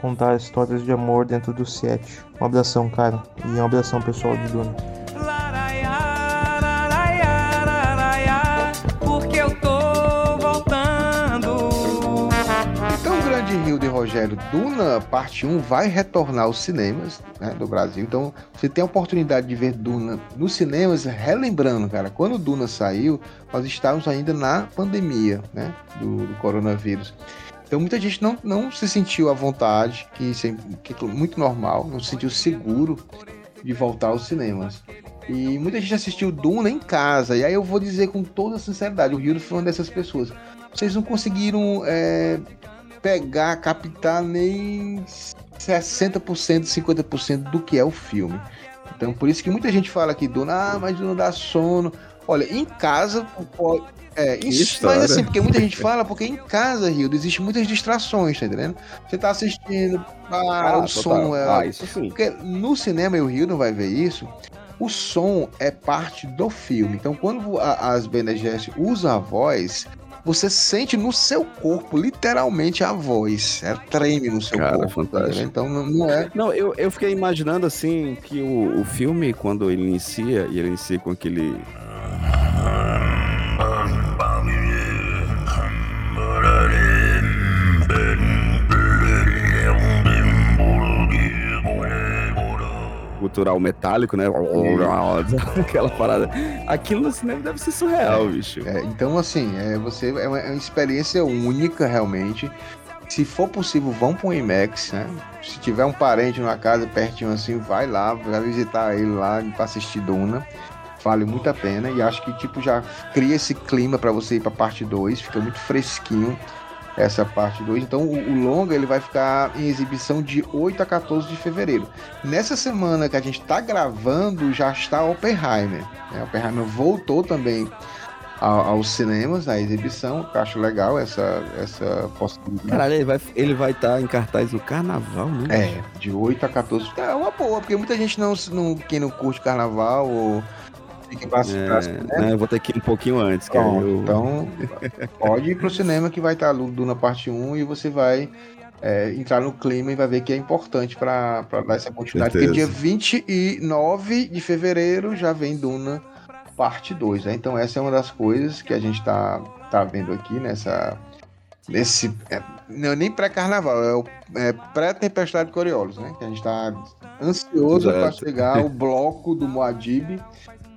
contar histórias de amor dentro do set. Um abração, cara, e um abração pessoal de Duna. Rogério Duna, parte 1, vai retornar aos cinemas né, do Brasil. Então, você tem a oportunidade de ver Duna nos cinemas, relembrando, cara, quando Duna saiu, nós estávamos ainda na pandemia né, do, do coronavírus. Então muita gente não, não se sentiu à vontade, que, isso é, que muito normal, não se sentiu seguro de voltar aos cinemas. E muita gente assistiu Duna em casa. E aí eu vou dizer com toda sinceridade, o Rio foi uma dessas pessoas. Vocês não conseguiram é, pegar, captar nem 60%, 50% do que é o filme. Então por isso que muita gente fala que Duna, ah, mas Duna dá sono. Olha, em casa pode, é, isso, mas assim, porque muita gente fala, porque em casa, Rio, existe muitas distrações, tá entendendo? Você tá assistindo, ah, o som é. Ah, isso sim. Porque no cinema, e o Rio não vai ver isso, o som é parte do filme. Então, quando a, as Bene Gesserit usam a voz, você sente no seu corpo, literalmente, a voz. É treme no seu Cara, corpo. tá fantástico. então, não, não é. Não, eu, eu fiquei imaginando assim que o, o filme, quando ele inicia, e ele inicia com aquele. Cultural metálico, né? Aquela parada. Aquilo no cinema deve ser surreal, bicho. É, então, assim, é, você, é uma, é uma experiência única, realmente. Se for possível, vão para um IMAX, né? Se tiver um parente numa casa pertinho assim, vai lá, vai visitar ele lá para assistir Duna. Vale muito a pena e acho que tipo já cria esse clima para você ir para parte 2, fica muito fresquinho essa parte 2. Então o, o longa ele vai ficar em exibição de 8 a 14 de fevereiro. Nessa semana que a gente está gravando já está Oppenheimer. Né? Oppenheimer voltou também ao- aos cinemas, a exibição, eu acho legal essa, essa possibilidade. Caralho, ele vai estar ele vai tá em cartaz no carnaval, né? É, de 8 a 14. É uma boa, porque muita gente não, não quem não curte carnaval ou pra pra- É, né, eu vou ter que ir um pouquinho antes, que Pronto, eu... Então, pode ir pro cinema que vai estar Duna parte 1 e você vai é, entrar no clima e vai ver que é importante para dar essa continuidade. Porque dia Certeza. 29 de fevereiro já vem Duna parte 2. Né? Então, essa é uma das coisas que a gente tá, tá vendo aqui nessa. Nesse. é, não, nem pré-carnaval, é o é, pré-tempestade de Coriolis, né? Que a gente tá ansioso para chegar o bloco do Moadib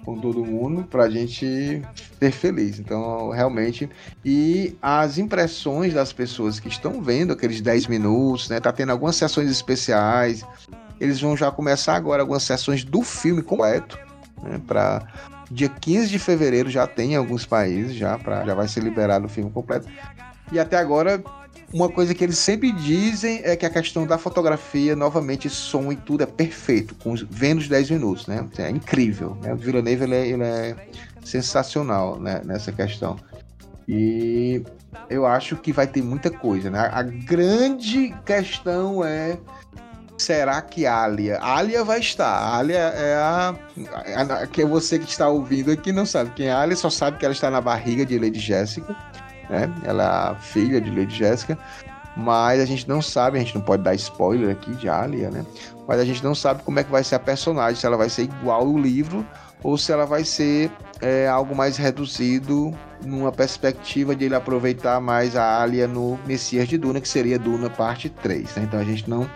com todo mundo pra gente ser feliz. Então, realmente. E as impressões das pessoas que estão vendo aqueles 10 minutos, né? Tá tendo algumas sessões especiais. Eles vão já começar agora algumas sessões do filme completo, né? Pra dia 15 de fevereiro já tem em alguns países, já, pra, já vai ser liberado o filme completo. E até agora, uma coisa que eles sempre dizem é que a questão da fotografia, novamente, som e tudo é perfeito, com os, vendo os 10 minutos, né? É incrível, né? O Villeneuve, ele é, ele é sensacional né? nessa questão. E eu acho que vai ter muita coisa, né? A grande questão é será que Alia? Alia vai estar. Alia é a, a- que é você que está ouvindo aqui não sabe quem é Alia, só sabe que ela está na barriga de Lady Jéssica, né? Ela é filha de Lady Jéssica, mas a gente não sabe, a gente não pode dar spoiler aqui de Alia, né? Mas a gente não sabe como é que vai ser a personagem, se ela vai ser igual ao livro ou se ela vai ser é algo mais reduzido, numa perspectiva de ele aproveitar mais a Alia no Messias de Duna, que seria Duna parte 3. Né? Então a gente não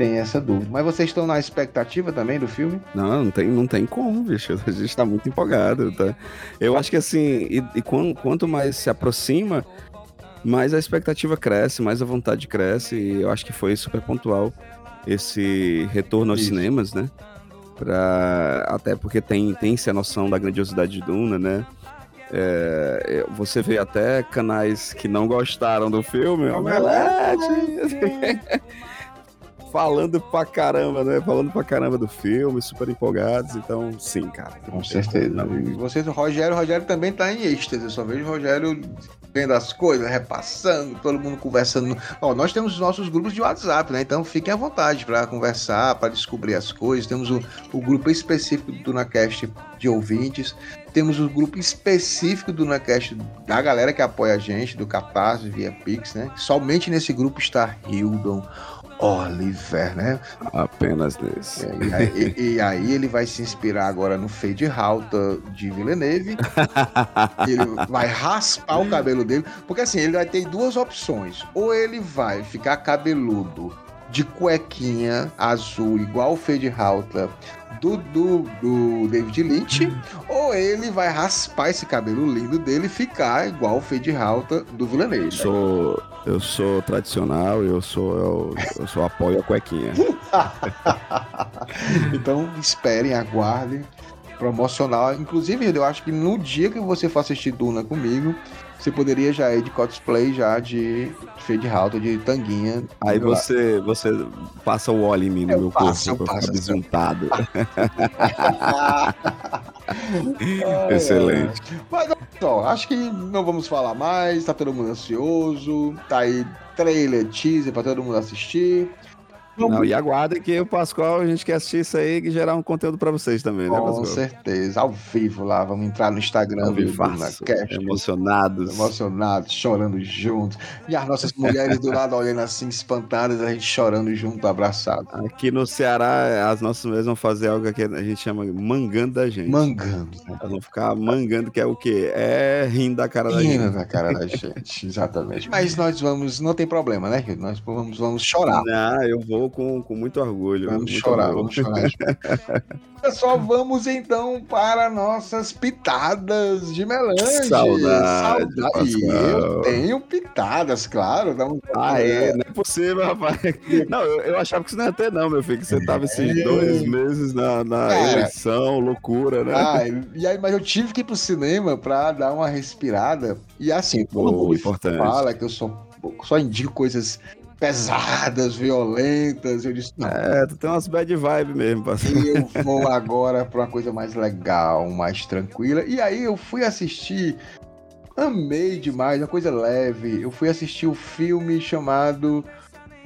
tem essa dúvida. Mas vocês estão na expectativa também do filme? Não, não tem, não tem como, bicho. A gente tá muito empolgado, tá? Eu acho que assim, e, e quanto mais se aproxima, mais a expectativa cresce, mais a vontade cresce, e eu acho que foi super pontual esse retorno aos Isso. cinemas, né? Pra, até porque tem, tem-se a noção da grandiosidade de Duna, né? É, você vê até canais que não gostaram do filme, Omelete! falando pra caramba, né? Falando pra caramba do filme, super empolgados. Então, sim, cara. Com certeza. E vocês, o Rogério, o Rogério também tá em êxtase. Eu só vejo o Rogério vendo as coisas, repassando, todo mundo conversando. Ó, nós temos os nossos grupos de WhatsApp, né? Então fiquem à vontade para conversar, para descobrir as coisas. Temos o, o grupo específico do Tunacast de ouvintes. Temos o grupo específico do Tunacast da galera que apoia a gente, do Capaz, via Pix, né? Somente nesse grupo está Hildon, Oliver, né? Apenas nesse. É, e, aí, e, e, aí, ele vai se inspirar agora no Fade Halta de Villeneuve. ele vai raspar o cabelo dele. Porque assim, ele vai ter duas opções. Ou ele vai ficar cabeludo de cuequinha azul, igual o Fade Halta do, do, do David Lynch, hum. ou ele vai raspar esse cabelo lindo dele e ficar igual o Fade Halta do Villeneuve. Sou, eu sou tradicional, eu sou eu, eu sou apoio a cuequinha. então esperem, aguardem promocional. Inclusive, eu acho que no dia que você for assistir Duna comigo, você poderia já ir de cosplay já de fade alto, de tanguinha. Aí você, você passa o óleo em mim no eu meu passo, corpo ficar besuntado. Excelente. Mas só, acho que não vamos falar mais, tá todo mundo ansioso, tá aí trailer, teaser pra todo mundo assistir. Não, e aguardem que o Pascoal, a gente quer assistir isso aí e gerar um conteúdo para vocês também, né, Pascoal? Com certeza, ao vivo lá, vamos entrar no Instagram ao do Cast. Emocionados. Emocionados, chorando juntos. E as nossas mulheres do lado olhando assim, espantadas, a gente chorando junto, abraçado. Aqui no Ceará, as nossas mulheres vão fazer algo que a gente chama mangando da gente. Mangando. Né? Elas vão ficar mangando, que é o quê? É rindo da cara da gente. Rindo da cara da gente, exatamente. Mas nós vamos, não tem problema, né? Nós vamos, vamos chorar. Não, eu vou com, com muito orgulho. Vamos muito chorar, orgulho. vamos chorar. Pessoal, vamos então para nossas pitadas de melange. Saudade. Saudade. Eu tenho pitadas, claro. Dá um... Ah, é? Não é possível, rapaz. Não, eu, eu, achava que você não ia ter, não, meu filho. Que você tava esses é. dois meses na, na eleição, loucura, né? Ah, e aí, mas eu tive que ir pro cinema pra dar uma respirada. E assim, todo mundo importante. fala que eu sou só indico coisas pesadas, violentas. Eu disse, não. É, tu tem umas bad vibes mesmo, parceiro. eu vou agora pra uma coisa mais legal, mais tranquila. E aí eu fui assistir, amei demais, uma coisa leve. Eu fui assistir o um filme chamado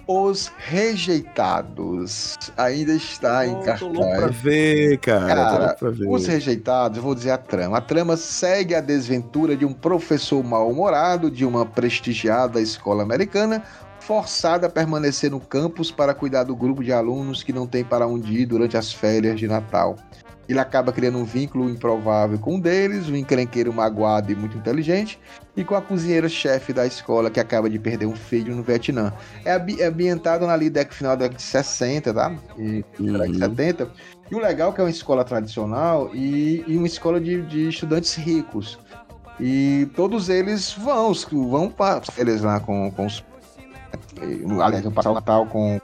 os Rejeitados ainda está oh, em cartaz. Tô louco pra ver, cara. cara pra ver. Os Rejeitados, vou dizer a trama. A trama segue a desventura de um professor mal-humorado de uma prestigiada escola americana forçado a permanecer no campus para cuidar do grupo de alunos que não tem para onde ir durante as férias de Natal. Ele acaba criando um vínculo improvável com um deles, um encrenqueiro magoado e muito inteligente, e com a cozinheira-chefe da escola que acaba de perder um filho no Vietnã. É, é ambientado na década final da década de 60, tá? E, uhum. 70. E o legal é que é uma escola tradicional e, e uma escola de, de estudantes ricos. E todos eles vão, vão para eles lá com, com os aliás, eu passar o Natal com,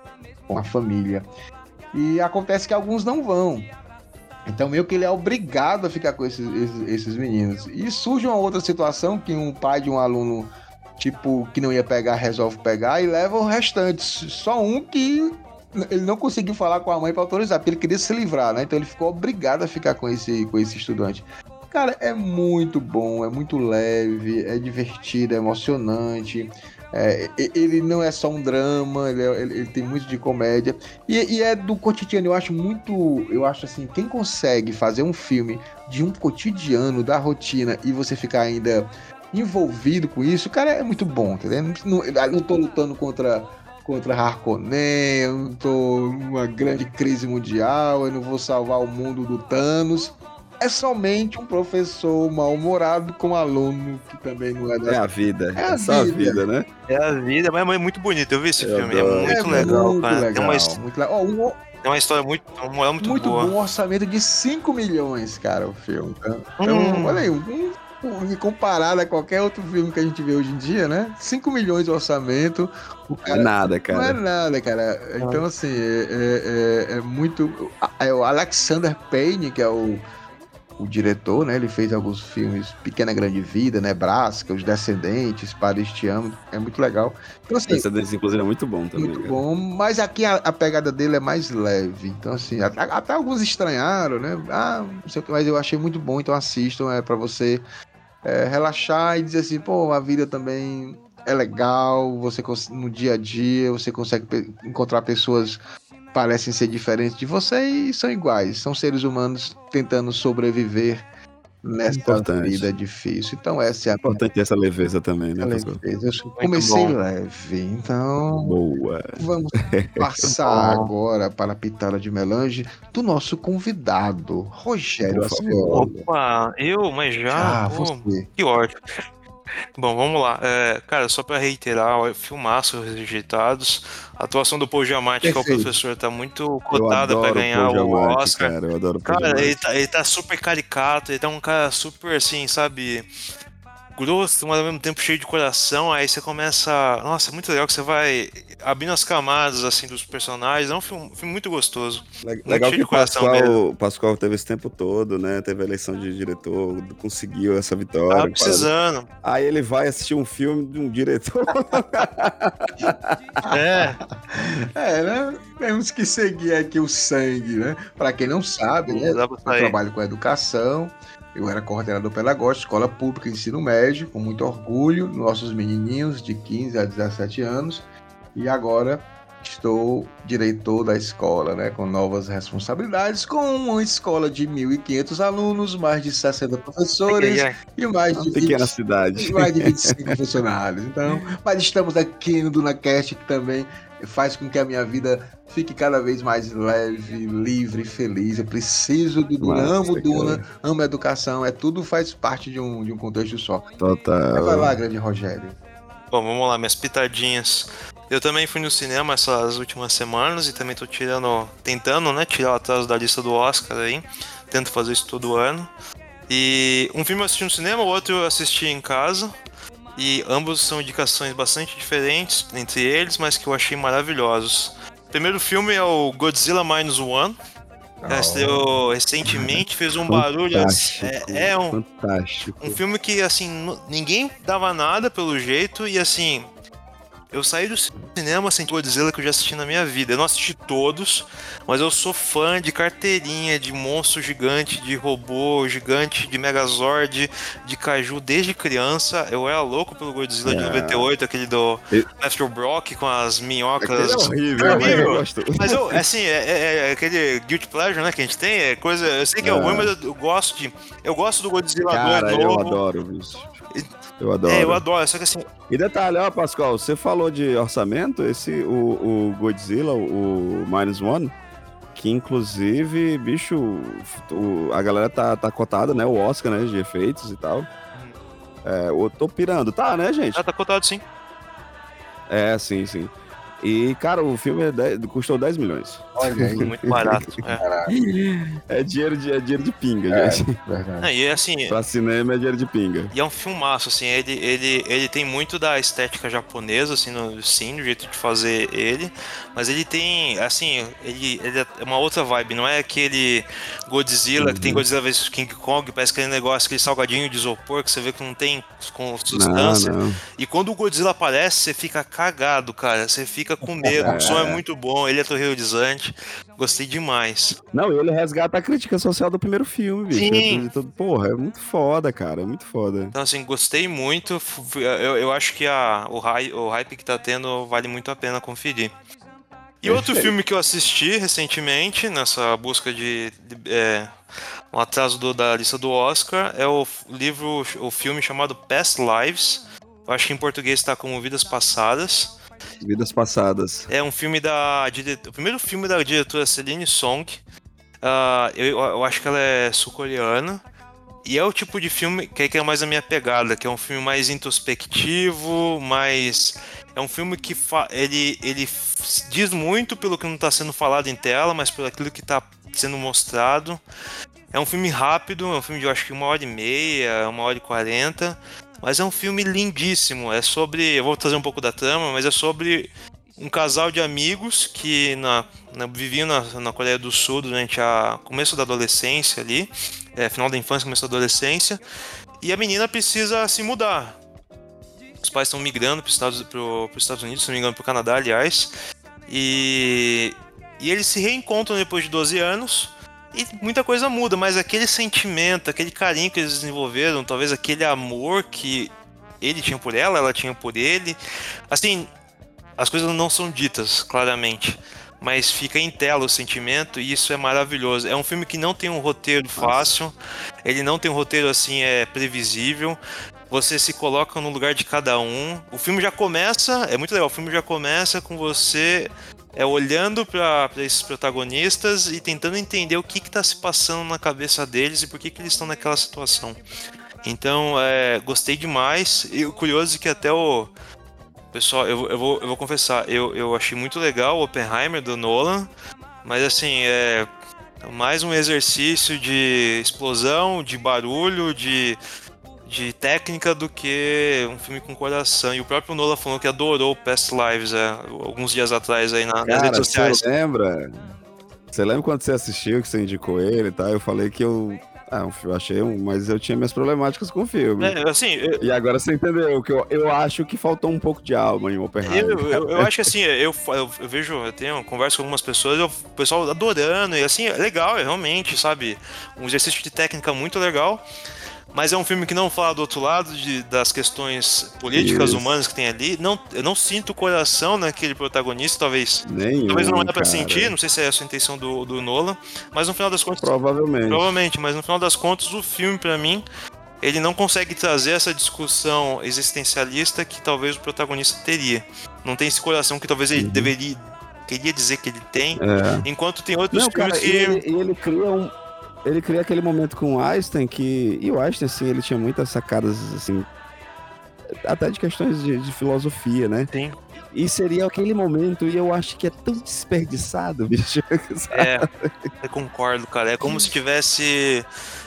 com a família. E acontece que alguns não vão. Então, meio que ele é obrigado a ficar com esses, esses, esses, meninos. E surge uma outra situação que um pai de um aluno, tipo, que não ia pegar, resolve pegar e leva o restante. Só um que ele não conseguiu falar com a mãe para autorizar, porque ele queria se livrar, né? Então ele ficou obrigado a ficar com esse, com esse estudante. Cara, é muito bom, é muito leve, é divertido, é emocionante. É, ele não é só um drama, ele, é, ele, tem muito de comédia. E, e, é do cotidiano, eu acho muito. Eu acho assim, quem consegue fazer um filme de um cotidiano, da rotina, e você ficar ainda envolvido com isso, cara, é muito bom, entendeu? Não, não tô lutando contra. Contra Harkonnen, eu não tô numa grande crise mundial, eu não vou salvar o mundo do Thanos. É somente um professor mal-humorado com um aluno que também não é da É a vida. É É, a só a vida. vida, né? É a vida, mas é muito bonito. Eu vi esse Eu filme, é muito é legal, muito cara. legal. Tem, uma, muito legal. Ó, um- tem uma história muito, uma muito, muito boa. bom orçamento de 5 milhões, cara, o filme. Então, então, Hum. olha aí, um, um, comparado a qualquer outro filme que a gente vê hoje em dia, né? 5 milhões de orçamento. O É nada, cara. Não é nada, cara. Então, assim, é, é- é- é muito. É o Alexander Payne, que é o, o diretor, né? Ele fez alguns filmes Pequena Grande Vida, Nebraska, Os Descendentes, Paris Te Amo. É muito legal. Então, assim, Esse desse, inclusive, é muito bom também. muito cara. bom, mas aqui a, a pegada dele é mais leve. Então, assim, até, até alguns estranharam, né? Ah, não sei o que, mas eu achei muito bom, então assistam, é para você é, relaxar e dizer assim, pô, a vida também é legal, você no dia a dia você consegue encontrar pessoas parecem ser diferentes de você e são iguais, são seres humanos tentando sobreviver nessa Importante. vida difícil. Então essa é a importante ter essa leveza também, né, leveza. Eu comecei leve, então Boa. Vamos passar agora para a pitada de melange do nosso convidado, Rogério. Opa, eu, mas já? Ah, Pô, você. Que ótimo. Bom, vamos lá. É, cara, só pra reiterar, o filmaço Rejeitados. A atuação do Paul Giamatti, que é o professor, tá muito cotada pra ganhar o Giamatti, Oscar. Cara, eu adoro o Cara, ele tá, ele tá super caricato, ele tá um cara super assim, sabe? Grosso, mas ao mesmo tempo cheio de coração. Aí você começa. Nossa, é muito legal que você vai abrindo as camadas assim dos personagens. É um filme, um filme muito gostoso. Legal cheio que de o coração Pascoal. Pascoal teve esse tempo todo, né? Teve a eleição de diretor, conseguiu essa vitória. Tava precisando. Aí ele vai assistir um filme de um diretor. É. É, né? Temos que seguir aqui o sangue, né? Para quem não sabe, né? Eu trabalho com educação. Eu era coordenador pedagógico, escola pública, ensino médio, com muito orgulho, nossos menininhos de 15 a 17 anos. E agora estou diretor da escola, né, com novas responsabilidades, com uma escola de 1.500 alunos, mais de 60 professores ai, ai. e mais de Uma pequena 20 cidade. e mais de 25 funcionários. Então, mas estamos aqui no DunaCast, que também faz com que a minha vida fique cada vez mais leve, livre, feliz. Eu preciso do Duna, Massa, amo Duna, cara. amo educação, é tudo faz parte de um, de um contexto só. Total. vai lá, grande Rogério. Bom, vamos lá, minhas pitadinhas. Eu também fui no cinema essas últimas semanas e também tô tirando, tentando, né, tirar o atraso da lista do Oscar aí. Tento fazer isso todo ano. E um filme eu assisti no cinema, o outro eu assisti em casa. E ambos são indicações bastante diferentes entre eles, mas que eu achei maravilhosos. O primeiro filme é o Godzilla Minus One. Já estreou recentemente, fez um barulho. Fantástico. É, é um, Fantástico. um filme que, assim, ninguém dava nada pelo jeito e, assim, eu saí do cinema sem Godzilla que eu já assisti na minha vida. Eu não assisti todos, mas eu sou fã de carteirinha, de monstro gigante, de robô gigante, de Megazord, de Caju desde criança. Eu era louco pelo Godzilla de É. 98, aquele do E- Matthew Brock com as minhocas. É horrível, É mas eu horrível. gosto. Mas eu, assim, é, é- é aquele guilty pleasure, né, que a gente tem, é coisa, eu sei que é, É. ruim, mas eu, eu gosto de, eu gosto do Godzilla Cara, 2 eu adoro, bicho. Eu adoro. É, eu adoro, só que assim, E detalhe, ó, Pascoal, você falou de orçamento, esse, o, o Godzilla, o Minus One, que inclusive, bicho, o- a galera tá, tá cotada, né, o Oscar, né, de efeitos e tal. É, eu tô pirando, tá, né, gente? já tá cotado sim. É, sim, sim. E, cara, o filme é 10 custou 10 milhões. Olha aí. Muito barato. é. É dinheiro de, é dinheiro de pinga, É, gente. verdade. Não, e assim, Pra cinema é dinheiro de pinga. e é um filmaço, assim, ele, ele, ele tem muito da estética japonesa, assim, no, sim, do jeito de fazer ele, mas ele tem, assim, ele, ele é uma outra vibe, não é aquele Godzilla que tem Godzilla vs King Kong, parece aquele negócio, aquele salgadinho de isopor que você vê que não tem com substância. não. E quando o Godzilla aparece, você fica cagado, cara. Você fica com medo. O som é muito bom, ele é Gostei demais. Não, ele resgata a crítica social do primeiro filme, bicho. Sim. É Porra, é muito foda, cara. É muito foda. Então, assim, gostei muito. Eu, eu acho que a, o, hype, o hype que tá tendo vale muito a pena conferir. E outro Perfeito. filme que eu assisti recentemente, nessa busca de, de, é, um atraso do- da lista do Oscar, é o livro, o filme chamado Past Lives. Eu acho que em português está como Vidas Passadas. Vidas passadas. É um filme da. O primeiro filme da diretora Celine Song. Uh, eu, eu acho que ela é sul-coreana. E é o tipo de filme que é, que é mais a minha pegada, que é um filme mais introspectivo, mais. É um filme que fa... ele, ele diz muito pelo que não está sendo falado em tela, mas pelo aquilo que está sendo mostrado. É um filme rápido, é um filme de eu acho que uma hora e meia, uma hora e quarenta. Mas é um filme lindíssimo. É sobre. Eu vou trazer um pouco da trama, mas é sobre um casal de amigos que na, na, viviam na, na Coreia do Sul durante a começo da adolescência ali, é, final da infância, começo da adolescência, e a menina precisa se mudar. Os pais estão migrando para os Estados, Estados Unidos, se não me engano, para o Canadá, aliás, e, e eles se reencontram depois de 12 anos. E muita coisa muda, mas aquele sentimento, aquele carinho que eles desenvolveram, talvez aquele amor que ele tinha por ela, ela tinha por ele. Assim, as coisas não são ditas claramente, mas fica em tela o sentimento e isso é maravilhoso. É um filme que não tem um roteiro fácil, ele não tem um roteiro assim é previsível. Você se coloca no lugar de cada um. O filme já começa, é muito legal. O filme já começa com você é olhando para esses protagonistas e tentando entender o que está se passando na cabeça deles e por que, que eles estão naquela situação. Então, é, gostei demais. E o curioso é que até o, Pessoal, eu, eu, vou, eu vou confessar, eu, eu achei muito legal o Oppenheimer do Nolan, mas assim, é mais um exercício de explosão, de barulho, de, de técnica do que um filme com coração. E o próprio Nolan falou que adorou Past Lives é, alguns dias atrás aí na, Cara, nas redes sociais. Você lembra? Você lembra quando você assistiu, que você indicou ele e tá? tal? Eu falei que eu ah, um filme, achei um, mas eu tinha minhas problemáticas com o filme. É, assim, eu... E agora você entendeu que eu, eu acho que faltou um pouco de alma em Oppenheimer. Eu, eu, eu acho que assim, eu, eu, eu, vejo, eu tenho conversa com algumas pessoas, o pessoal adorando, e assim, é legal, é realmente, sabe, um exercício de técnica muito legal mas é um filme que não fala do outro lado de, das questões políticas Isso. humanas que tem ali. Não, eu não sinto o coração naquele protagonista, talvez. Nenhum, talvez não é para sentir, não sei se é essa a intenção do, do Nolan, mas no final das contas. Provavelmente. Provavelmente, mas no final das contas, o filme, para mim, ele não consegue trazer essa discussão existencialista que talvez o protagonista teria. Não tem esse coração que talvez ele uhum. deveria queria dizer que ele tem, é. enquanto tem outros não, filmes cara, que. Ele, ele cria um, ele cria aquele momento com o Einstein que. E o Einstein, assim, ele tinha muitas sacadas, assim. Até de questões de, de filosofia, né? Sim. E seria aquele momento, e eu acho que é tão desperdiçado, bicho. Sabe? É, eu concordo, cara. É como se tivesse,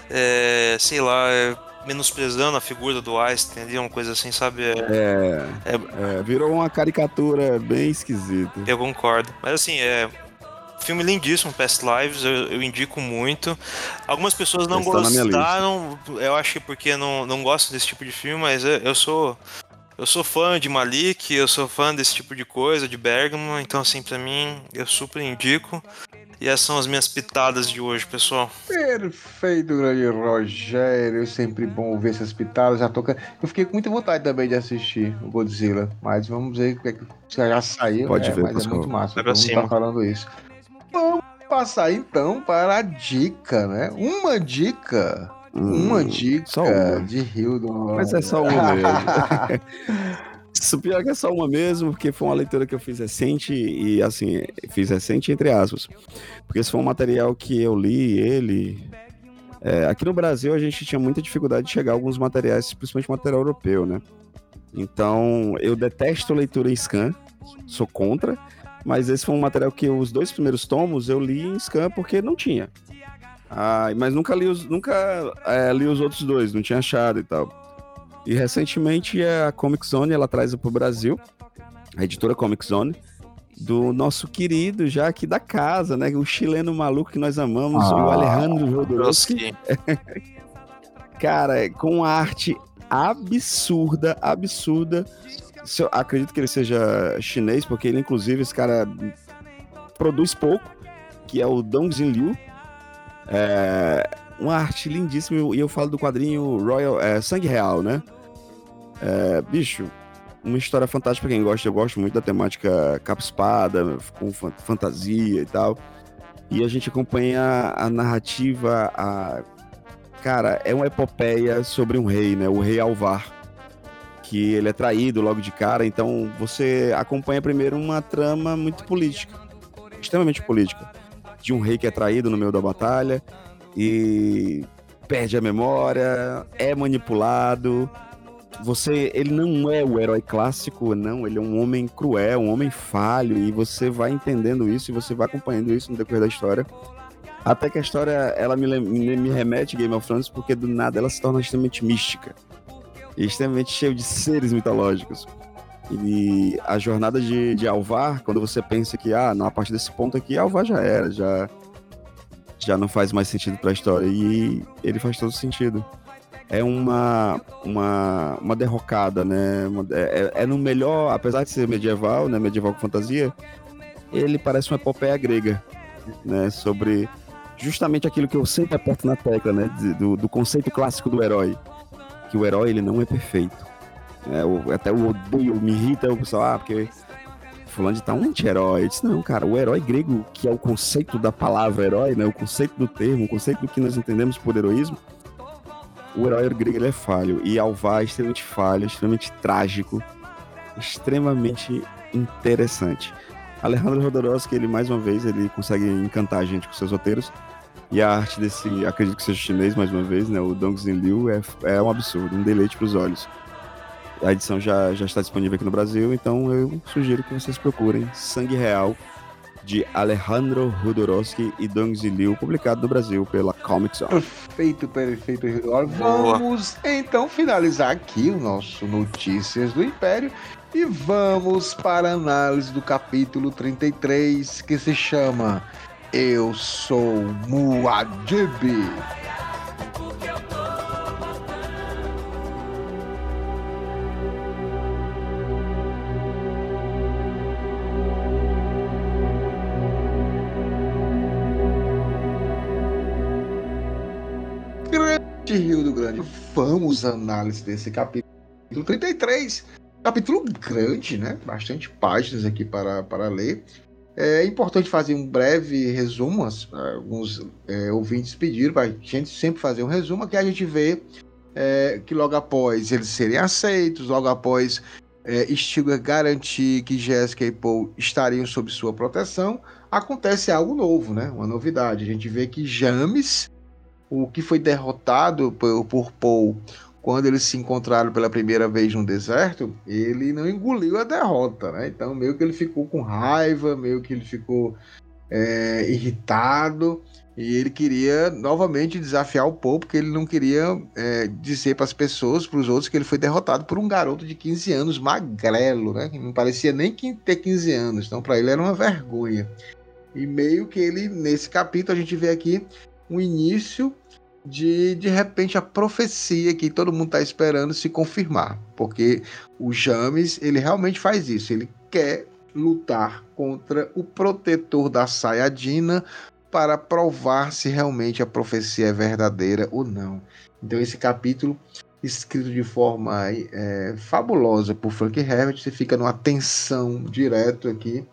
é, sei lá, é, menosprezando a figura do Einstein ali, uma coisa assim, sabe? É, é, é, é, virou uma caricatura bem esquisita. Eu concordo. Mas assim, é, Filme lindíssimo, Past Lives, eu, eu indico muito. Algumas pessoas não gostaram, eu acho que porque não, não gostam desse tipo de filme, mas eu, eu sou eu sou fã de Malik, eu sou fã desse tipo de coisa, de Bergman, então assim, pra mim, eu super indico. E essas são as minhas pitadas de hoje, pessoal. Perfeito, grande Rogério. Sempre bom ver essas pitadas. Já toca. Eu fiquei com muita vontade também de assistir o Godzilla. Mas vamos ver o que é que já saiu. Pode né? ver, mas é muito massa. Vai pra cima. tá falando isso. Vamos passar então para a dica, né? Uma dica. Hum, uma dica uma. de Rio do Mas é só uma mesmo. Isso pior que é só uma mesmo, porque foi uma leitura que eu fiz recente e assim, fiz recente entre aspas. Porque esse foi um material que eu li ele. É, aqui no Brasil a gente tinha muita dificuldade de chegar a alguns materiais, principalmente material europeu, né? Então eu detesto leitura em scan, sou contra. Mas esse foi um material que os dois primeiros tomos eu li em scan porque não tinha. Ah, mas nunca li os, nunca é, li os outros dois, não tinha achado e tal. E recentemente a Comic Zone ela traz para o Brasil, a editora Comic Zone, do nosso querido já aqui da casa, né? O chileno maluco que nós amamos, ah, o Alejandro Jodorowsky. Cara, com arte absurda, absurda eu acredito que ele seja chinês, porque ele, inclusive, esse cara produz pouco, que é o Dong Xin Liu. É uma arte lindíssima, e eu falo do quadrinho Royal é, Sangue Real, né? É, bicho, uma história fantástica pra quem gosta. Eu gosto muito da temática capa-espada, com fantasia e tal. E a gente acompanha a narrativa, a... Cara, é uma epopeia sobre um rei, né? O rei Alvar que ele é traído logo de cara, então você acompanha primeiro uma trama muito política, extremamente política. de um rei que é traído no meio da batalha e perde a memória, é manipulado. Você, ele não é o herói clássico, não, ele é um homem cruel, um homem falho e você vai entendendo isso e você vai acompanhando isso no decorrer da história. Até que a história, ela me, me, me remete a Game of Thrones porque do nada ela se torna extremamente mística. E extremamente cheio de seres mitológicos. E a jornada de, de Alvar, quando você pensa que, ah, não, a partir desse ponto aqui, Alvar já era, já, já não faz mais sentido para a história. E ele faz todo sentido. É uma, uma, uma derrocada, né? É, é, é no melhor, apesar de ser medieval, né? Medieval com fantasia, ele parece uma epopeia grega, né? Sobre justamente aquilo que eu sempre aperto na tecla, né? Do, do conceito clássico do herói. Que o herói, ele não é perfeito é, eu, até eu odeio, me irrita o pessoal, ah, porque fulano de tá um anti-herói. Eu disse, não, cara, o herói grego, que é o conceito da palavra herói, né? O conceito do termo, o conceito do que nós entendemos por heroísmo, o herói grego ele é falho. E Alvar é extremamente falho, extremamente trágico, extremamente interessante. Alejandro Jodorowsky, ele mais uma vez, ele consegue encantar a gente com seus roteiros. E a arte desse, acredito que seja chinês mais uma vez, né? O Dong Xin Liu é, é um absurdo, um deleite para os olhos. A edição já, já está disponível aqui no Brasil, então eu sugiro que vocês procurem Sangue Real de Alejandro Jodorowsky e Dong Ziliu, publicado no Brasil pela Comic Zone. Perfeito, perfeito, Vamos então finalizar aqui o nosso Notícias do Império e vamos para a análise do capítulo 33, que se chama Eu Sou Muad'Dib. de Rio do Grande. Vamos análise desse capítulo 33. Capítulo grande, né? Bastante páginas aqui para, para ler. É importante fazer um breve resumo. Alguns é, ouvintes pediram para a gente sempre fazer um resumo, que a gente vê é, que logo após eles serem aceitos, logo após é, Stilgar garantir que Jessica e Paul estariam sob sua proteção, acontece algo novo, né? Uma novidade. A gente vê que James o que foi derrotado por, por Paul quando eles se encontraram pela primeira vez no deserto, ele não engoliu a derrota, né? Então meio que ele ficou com raiva, meio que ele ficou é, irritado e ele queria novamente desafiar o Paul porque ele não queria é, dizer para as pessoas, para os outros, que ele foi derrotado por um garoto de 15 anos, magrelo, né? Que não parecia nem ter 15 anos, então para ele era uma vergonha. E meio que ele, nesse capítulo, a gente vê aqui um início de de repente a profecia que todo mundo está esperando se confirmar, porque o James ele realmente faz isso, ele quer lutar contra o protetor da Sayajina para provar se realmente a profecia é verdadeira ou não. Então esse capítulo escrito de forma é, fabulosa por Frank Herbert, você fica numa tensão direto aqui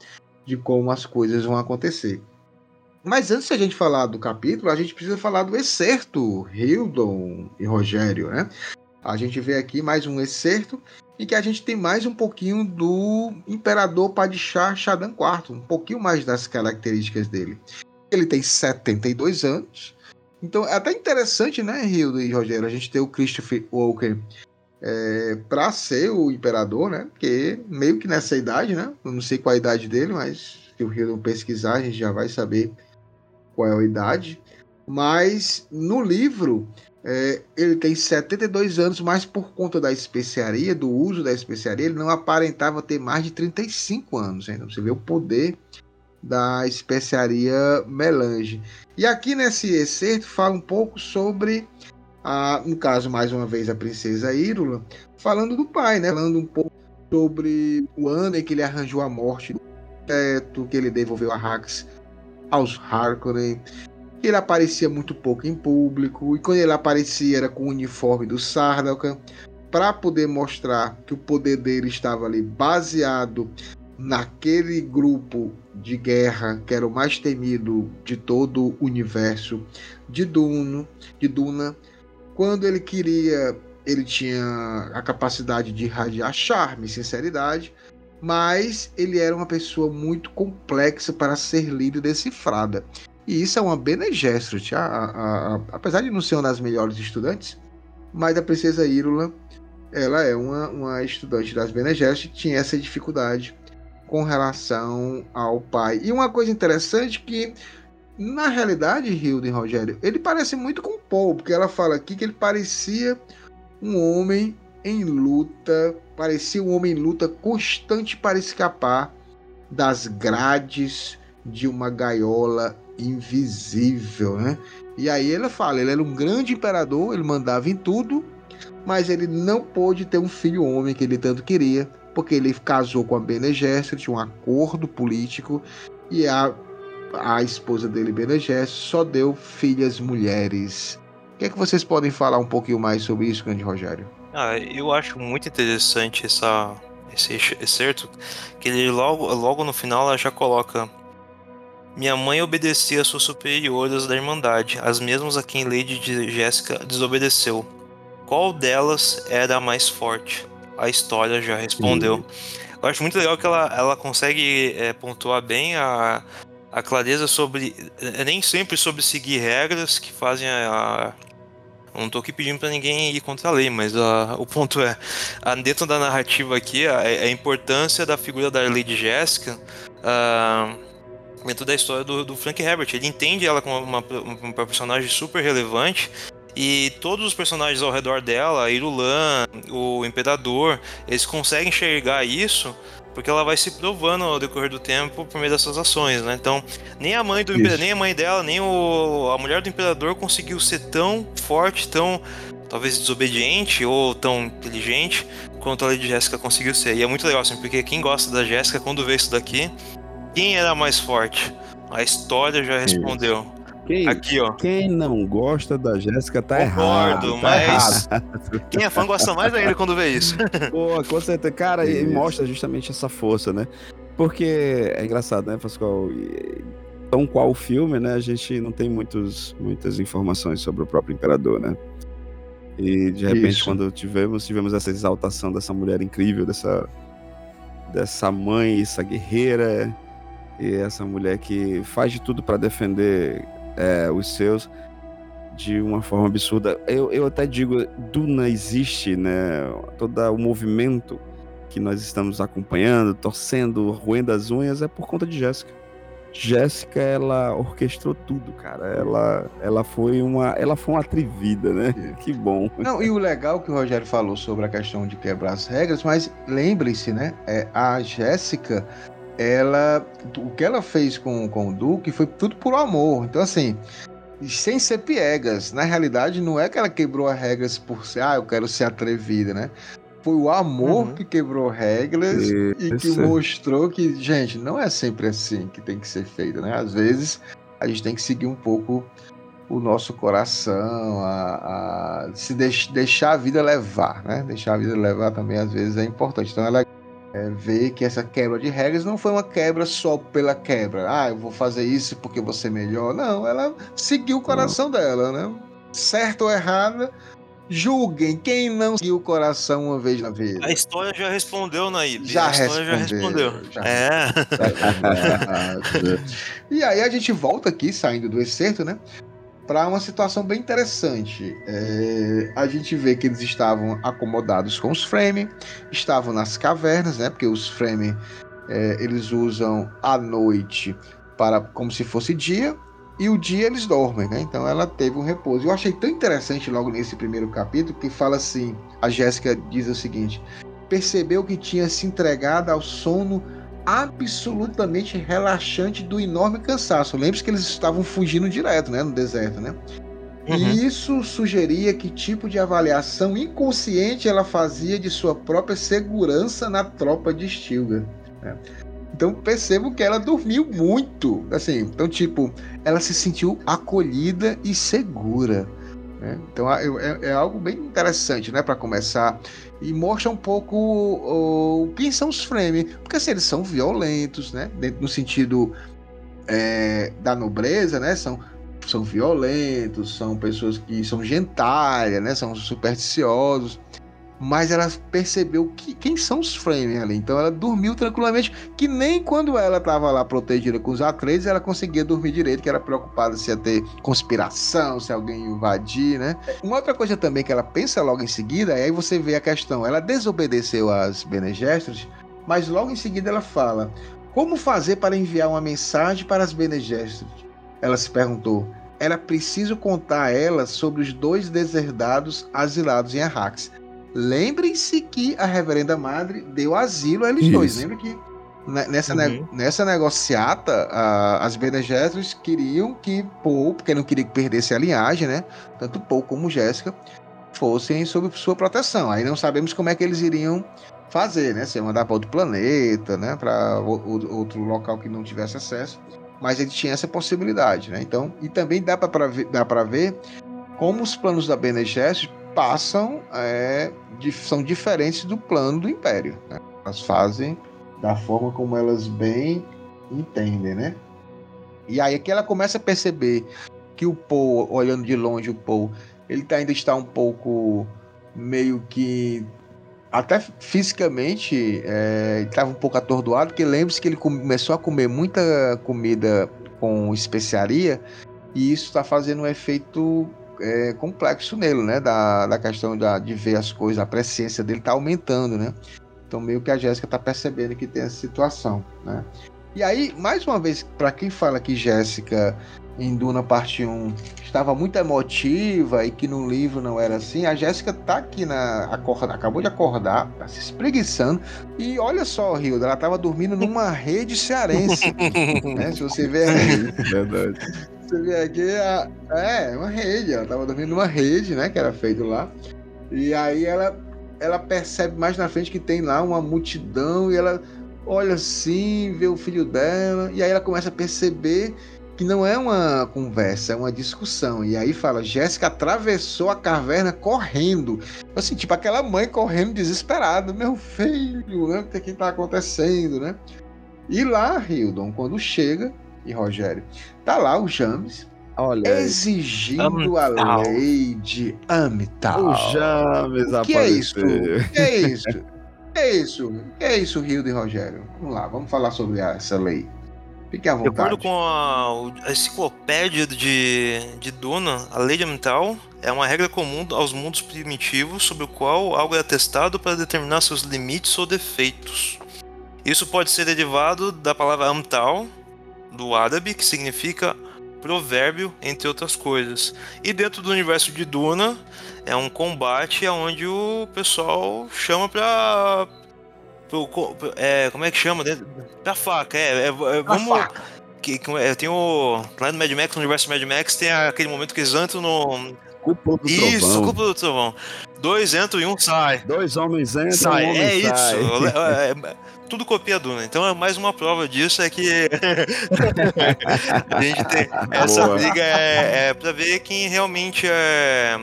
de como as coisas vão acontecer. Mas antes de a gente falar do capítulo, a gente precisa falar do excerto, Hildon e Rogério, né? A gente vê aqui mais um excerto em que a gente tem mais um pouquinho do Imperador Padishah Shadan IV, um pouquinho mais das características dele. Ele tem 72 anos, então é até interessante, né, Hildo e Rogério, a gente ter o Christopher Walker é, para ser o Imperador, né? Porque meio que nessa idade, né? Eu não sei qual a idade dele, mas se o Hildo pesquisar, a gente já vai saber qual é a idade, mas no livro é, ele tem 72 anos, mas por conta da especiaria, do uso da especiaria, ele não aparentava ter mais de 35 anos. Então você vê o poder da especiaria melange. E aqui nesse excerto fala um pouco sobre, a, no caso, mais uma vez, a princesa Írula, falando do pai, né? Falando um pouco sobre o ano em que ele arranjou a morte do teto, que ele devolveu a Hax aos Harkonnen. Ele aparecia muito pouco em público, e quando ele aparecia era com o uniforme do Sardaukar, para poder mostrar que o poder dele estava ali baseado naquele grupo de guerra que era o mais temido de todo o universo de Duno, de Duna. Quando ele queria, ele tinha a capacidade de irradiar charme, sinceridade, mas ele era uma pessoa muito complexa para ser lida e decifrada. E isso é uma Bene Gesserit. A, a, a, apesar de não ser uma das melhores estudantes, mas a princesa Írula, ela é uma, uma estudante das Bene Gesserit, tinha essa dificuldade com relação ao pai. E uma coisa interessante que, na realidade, Hilda e Rogério, ele parece muito com Paul, porque ela fala aqui que ele parecia um homem em luta, parecia um homem em luta constante para escapar das grades de uma gaiola invisível, né? E aí ele fala, ele era um grande imperador, ele mandava em tudo, mas ele não pôde ter um filho homem que ele tanto queria, porque ele casou com a Bene Gesserit, tinha um acordo político, e a, a esposa dele, Bene Gesserit, só deu filhas mulheres. O que é que vocês podem falar um pouquinho mais sobre isso, grande Rogério? Ah, eu acho muito interessante essa, esse excerto, que ele logo, logo no final ela já coloca minha mãe obedecia às suas superiores da Irmandade, as mesmas a quem Lady Jéssica desobedeceu. Qual delas era a mais forte? A história já respondeu. Eu acho muito legal que ela, ela consegue é, pontuar bem a, a clareza sobre. É, nem sempre sobre seguir regras que fazem a. não tô aqui pedindo para ninguém ir contra a lei, mas a, o ponto é, dentro da narrativa aqui, a, a, importância da figura da Lady Jéssica. Uh, dentro da história do, do Frank Herbert. Ele entende ela como uma, uma, personagem super relevante e todos os personagens ao redor dela, a Irulan, o Imperador, eles conseguem enxergar isso porque ela vai se provando ao decorrer do tempo por meio dessas ações, né? Então, nem a mãe do nem a mãe dela, nem o, a mulher do imperador conseguiu ser tão forte, tão talvez desobediente ou tão inteligente quanto a Lady Jéssica conseguiu ser. E é muito legal assim, porque quem gosta da Jéssica quando vê isso daqui, quem era mais forte? A história já respondeu. Quem, Aqui, ó. Quem não gosta da Jéssica tá Concordo, errado. Tá mas errado. quem é fã gosta mais ainda quando vê isso. Pô, com certeza. Cara, e mostra justamente essa força, né? Porque é engraçado, né, Pascoal? Tão qual o filme, né? A gente não tem muitos, muitas informações sobre o próprio imperador, né? E de repente, Isso. quando tivemos, tivemos essa exaltação dessa mulher incrível, dessa, dessa mãe, essa guerreira, e essa mulher que faz de tudo para defender é, os seus de uma forma absurda. Eu, eu até digo, Duna existe, né? Todo o movimento que nós estamos acompanhando, torcendo, roendo as unhas, é por conta de Jéssica. Jéssica, ela orquestrou tudo, cara. Ela, ela foi uma, ela foi uma atrevida, né? Que bom. Não, e o legal que o Rogério falou sobre a questão de quebrar as regras, mas lembre-se, né? É, a Jéssica, ela o que ela fez com, com o Duque foi tudo por amor. Então, assim, sem ser piegas. Na realidade, não é que ela quebrou as regras por ser, ah, eu quero ser atrevida, né? Foi o amor uhum. que quebrou regras Isso. e que mostrou que, gente, não é sempre assim que tem que ser feito, né? Às vezes a gente tem que seguir um pouco o nosso coração, a, a se deix, deixar a vida levar, né? Deixar a vida levar também às vezes é importante. Então ela é, ver que essa quebra de regras não foi uma quebra só pela quebra. Ah, eu vou fazer isso porque você é melhor. Não, ela seguiu o coração não. dela, né? Certo ou errada, julguem quem não seguiu o coração uma vez na vida. A história já respondeu, Naib. Já a história respondeu, já respondeu. Já é. e aí a gente volta aqui, saindo do excerto, né? Para uma situação bem interessante. É, a gente vê que eles estavam acomodados com os Frame, estavam nas cavernas, né? Porque os Frame é, eles usam a noite para como se fosse dia e o dia eles dormem, né? Então ela teve um repouso. Eu achei tão interessante logo nesse primeiro capítulo que fala assim: a Jéssica diz o seguinte: percebeu que tinha se entregado ao sono absolutamente relaxante do enorme cansaço. Lembre-se que eles estavam fugindo direto, né, no deserto, né? Uhum. E isso sugeria que tipo de avaliação inconsciente ela fazia de sua própria segurança na tropa de Stilgar. Né? Então percebo que ela dormiu muito, assim. Então tipo, ela se sentiu acolhida e segura. Né? Então é, é, algo bem interessante, né, para começar e mostra um pouco o, quem são os Frame, porque assim, eles são violentos, né? Dentro, no sentido é, da nobreza, né? São, são violentos, são pessoas que são gentalhas, né? São supersticiosos. Mas ela percebeu que, quem são os Fremen ali. Então ela dormiu tranquilamente, que nem quando ela estava lá protegida com os Atreides, ela conseguia dormir direito, que era preocupada se ia ter conspiração, se alguém invadir, né? Uma outra coisa também que ela pensa logo em seguida, aí você vê a questão, ela desobedeceu às Bene mas logo em seguida ela fala: como fazer para enviar uma mensagem para as Bene? Ela se perguntou. Era preciso contar a elas sobre os dois deserdados asilados em Arrax. Lembrem-se que a Reverenda Madre deu asilo a eles Isso. dois. Lembra que ne- nessa, ne- Uhum. nessa negociata, a- as Bene Gesserit queriam que Paul, porque não queria que perdesse a linhagem, né? Tanto Paul como Jéssica fossem sob sua proteção. Aí não sabemos como é que eles iriam fazer, né? Se ia mandar para outro planeta, né? Para outro local que não tivesse acesso. Mas ele tinha essa possibilidade, né? Então, e também dá para ver, dá para ver como os planos da Bene Gesserit passam, é, são diferentes do plano do Império. Né? Elas fazem da forma como elas bem entendem, né? E aí é que ela começa a perceber que o Paul, olhando de longe o Paul, ele tá- ainda está um pouco meio que até fisicamente é, estava um pouco atordoado, porque lembre-se que ele come- começou a comer muita comida com especiaria e isso está fazendo um efeito é, complexo nele, né? Da, da questão da, de ver as coisas, a presciência dele tá aumentando, né? Então meio que a Jéssica tá percebendo que tem essa situação, né? E aí, mais uma vez, para quem fala que Jéssica em Duna parte 1 estava muito emotiva e que no livro não era assim, a Jéssica tá aqui na acorda, acabou de acordar, tá se espreguiçando e olha só, Hilda, ela tava dormindo numa rede cearense, né? Se você ver Verdade. Você vê aqui, a, é, uma rede. Ela tava dormindo numa rede, né? Que era feito lá. E aí ela, ela percebe mais na frente que tem lá uma multidão e ela olha assim, vê o filho dela. E aí ela começa a perceber que não é uma conversa, é uma discussão. E aí fala, Jéssica atravessou a caverna correndo. Assim, tipo aquela mãe correndo desesperada. Meu filho, né? O que que tá acontecendo, né? E lá, Hildon, quando chega, e Rogério, tá lá o James Olha aí. exigindo a lei de Amital. O James O que é isso? O que é isso? O que é isso? O que é isso, Hildo e Rogério? Vamos lá, vamos falar sobre essa lei. Fique à De acordo vontade. com a, a enciclopédia de, de Duna, a lei de Amital é uma regra comum aos mundos primitivos sobre o qual algo é testado para determinar seus limites ou defeitos. Isso pode ser derivado da palavra Amital, do árabe, que significa provérbio, entre outras coisas. E dentro do universo de Duna, é um combate onde o pessoal chama pra. pro é, como é que chama? Dentro- Pra faca, é. é, é, vamos. Que, que, é, tem o. Lá no Mad Max, no universo Mad Max, tem aquele momento que eles entram no. Cúpula do Isso, trovão. cúpula do trovão. Dois entram e um sai. Dois homens entram, Sai, um homem é sai. isso. Tudo copia Duna. Então é mais uma prova disso é que a gente tem essa Boa. briga é, é para ver quem realmente é,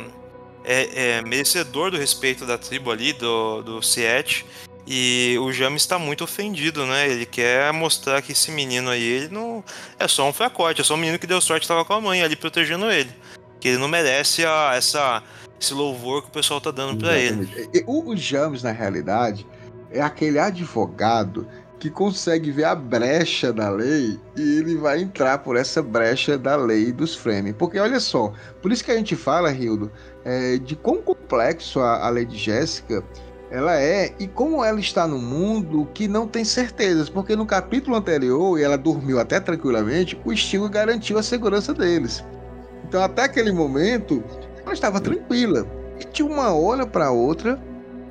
é, é merecedor do respeito da tribo ali do do Siete. E o James está muito ofendido, né? Ele quer mostrar que esse menino aí, ele não. É só um fracote, é só um menino que deu sorte estava com a mãe ali protegendo ele. Que ele não merece a, essa, esse louvor que o pessoal tá dando pra ele. O James, na realidade, é aquele advogado que consegue ver a brecha da lei e ele vai entrar por essa brecha da lei dos Fremen. Porque olha só, por isso que a gente fala, Hildo, é, de quão complexo a, a lei de Jéssica ela é e como ela está no mundo que não tem certezas. Porque no capítulo anterior, e ela dormiu até tranquilamente, o Stilgo garantiu a segurança deles. Então, até aquele momento, ela estava tranquila. E de uma hora para outra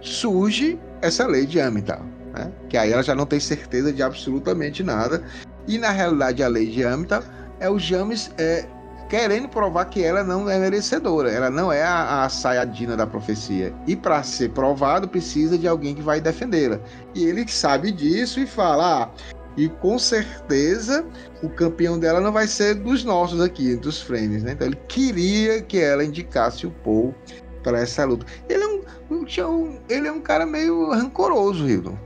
surge essa lei de Amital, né? Que aí ela já não tem certeza de absolutamente nada. E na realidade a lei de Amital é o James é, querendo provar que ela não é merecedora, ela não é a, a saiadina da profecia. E para ser provado precisa de alguém que vai defendê-la. E ele sabe disso e fala: ah, e com certeza o campeão dela não vai ser dos nossos aqui, dos frames, né? Então ele queria que ela indicasse o Paul para essa luta. Ele é um, um- ele é um cara meio rancoroso, Hildon.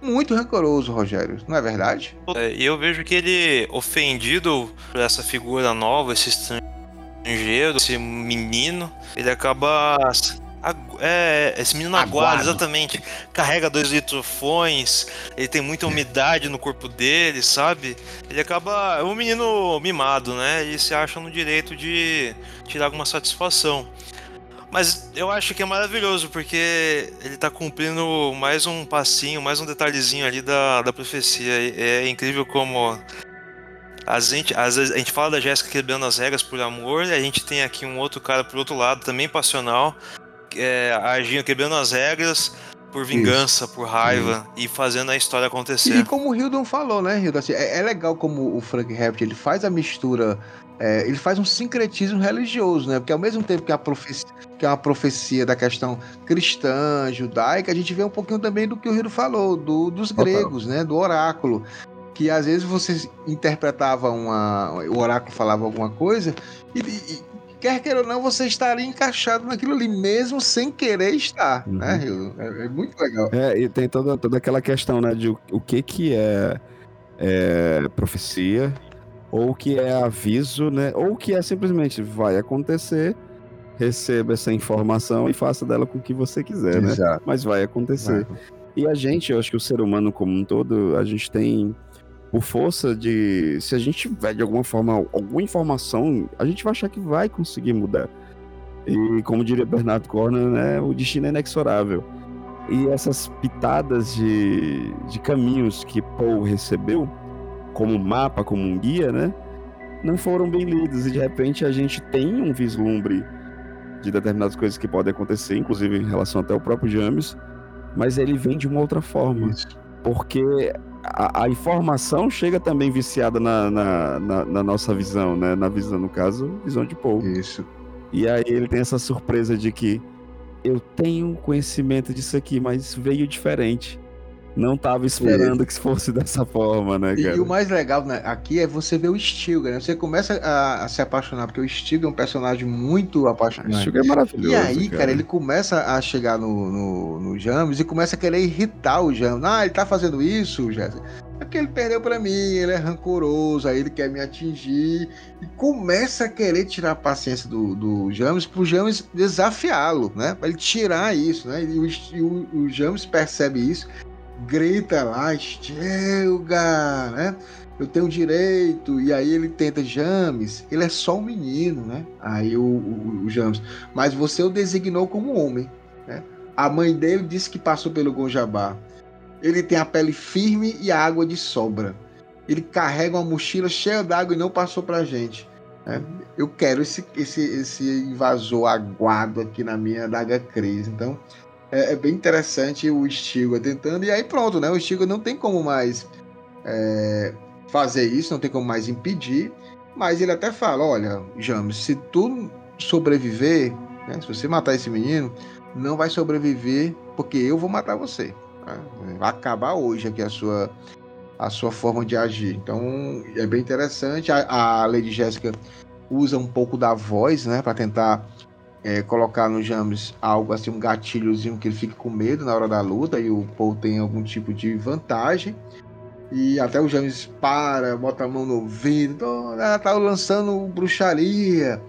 Muito rancoroso, Rogério, não é verdade? É, E eu vejo que ele, ofendido por essa figura nova, esse estrangeiro, esse menino, ele acaba é, esse menino Aguado. exatamente. Carrega dois litrofões, ele tem muita umidade no corpo dele, sabe? Ele acaba. É um menino mimado, né? E se acha no direito de tirar alguma satisfação. Mas eu acho que é maravilhoso, porque ele tá cumprindo mais um passinho, mais um detalhezinho ali da, da profecia. É incrível como. A gente, às vezes a gente fala da Jéssica quebrando as regras por amor, e a gente tem aqui um outro cara por outro lado, também passional, é, agindo, quebrando as regras por vingança, por raiva e fazendo a história acontecer. E como o Hildon falou, né, Hildon? Assim, é, é legal como o Frank Herbert ele faz a mistura, é, ele faz um sincretismo religioso, né? Porque ao mesmo tempo que a profecia, que é uma profecia da questão cristã, judaica, a gente vê um pouquinho também do que o Hildon falou, do, dos Total. gregos, né? Do oráculo. Que às vezes você interpretava uma. O oráculo falava alguma coisa, e, e- quer queira ou não, você estaria encaixado naquilo ali, mesmo sem querer estar, né, Hildon? É, é muito legal. É, e tem toda, toda aquela questão, né, de o, o que que é, é profecia, ou que é aviso, né, ou que é simplesmente vai acontecer, receba essa informação e faça dela com o que você quiser, né? Exato. Mas vai acontecer. E a gente, eu acho que o ser humano como um todo, a gente tem por força de. Se a gente tiver de alguma forma alguma informação, a gente vai achar que vai conseguir mudar. E como diria Bernardo Corner, né, o destino é inexorável. E essas pitadas de, de caminhos que Paul recebeu, como mapa, como um guia, né, não foram bem lidos. E de repente a gente tem um vislumbre de determinadas coisas que podem acontecer, inclusive em relação até ao próprio James, mas ele vem de uma outra forma. Porque a, a informação chega também viciada na, na, na- na nossa visão, né? Na visão, no caso, visão de Paul. Isso. E aí ele tem essa surpresa de que eu tenho conhecimento disso aqui, mas veio diferente. Não tava esperando que fosse dessa forma, né, cara? e o mais legal né, aqui é você ver o Stilgar, né? Você começa a, a se apaixonar, porque o Stilgar é um personagem muito apaixonante. O Stilgar é maravilhoso, E aí, cara, cara. ele começa a chegar no, no, no James e começa a querer irritar o James. Ah, ele tá fazendo isso, Jéssica. É porque ele perdeu pra mim, ele é rancoroso, aí ele quer me atingir. E começa a querer tirar a paciência do, do James pro James desafiá-lo, né? Pra ele tirar isso, né? E o, e o, o James percebe isso grita lá, Stilgar, né? Eu tenho direito. E aí ele tenta, James, ele é só um menino, né? Aí o, o, o James, mas você o designou como homem, né? A mãe dele disse que passou pelo Gonjabá. Ele tem a pele firme e a água de sobra. Ele carrega uma mochila cheia d'água e não passou pra gente. né? Eu quero esse, esse, esse invasor aguado aqui na minha daga crise. Então, é, é bem interessante o Stiga tentando, e aí pronto, né? O Stiga não tem como mais é, fazer isso, não tem como mais impedir, mas ele até fala: olha, James, se tu sobreviver, né, se você matar esse menino, não vai sobreviver porque eu vou matar você. tá? Vai acabar hoje aqui a sua, a sua forma de agir. Então é bem interessante. A, a Lady Jéssica usa um pouco da voz, né, para tentar é, colocar no James algo assim, um gatilhozinho que ele fique com medo na hora da luta e o Paul tem algum tipo de vantagem. E até o James para, bota a mão no ouvido, ela tá lançando bruxaria.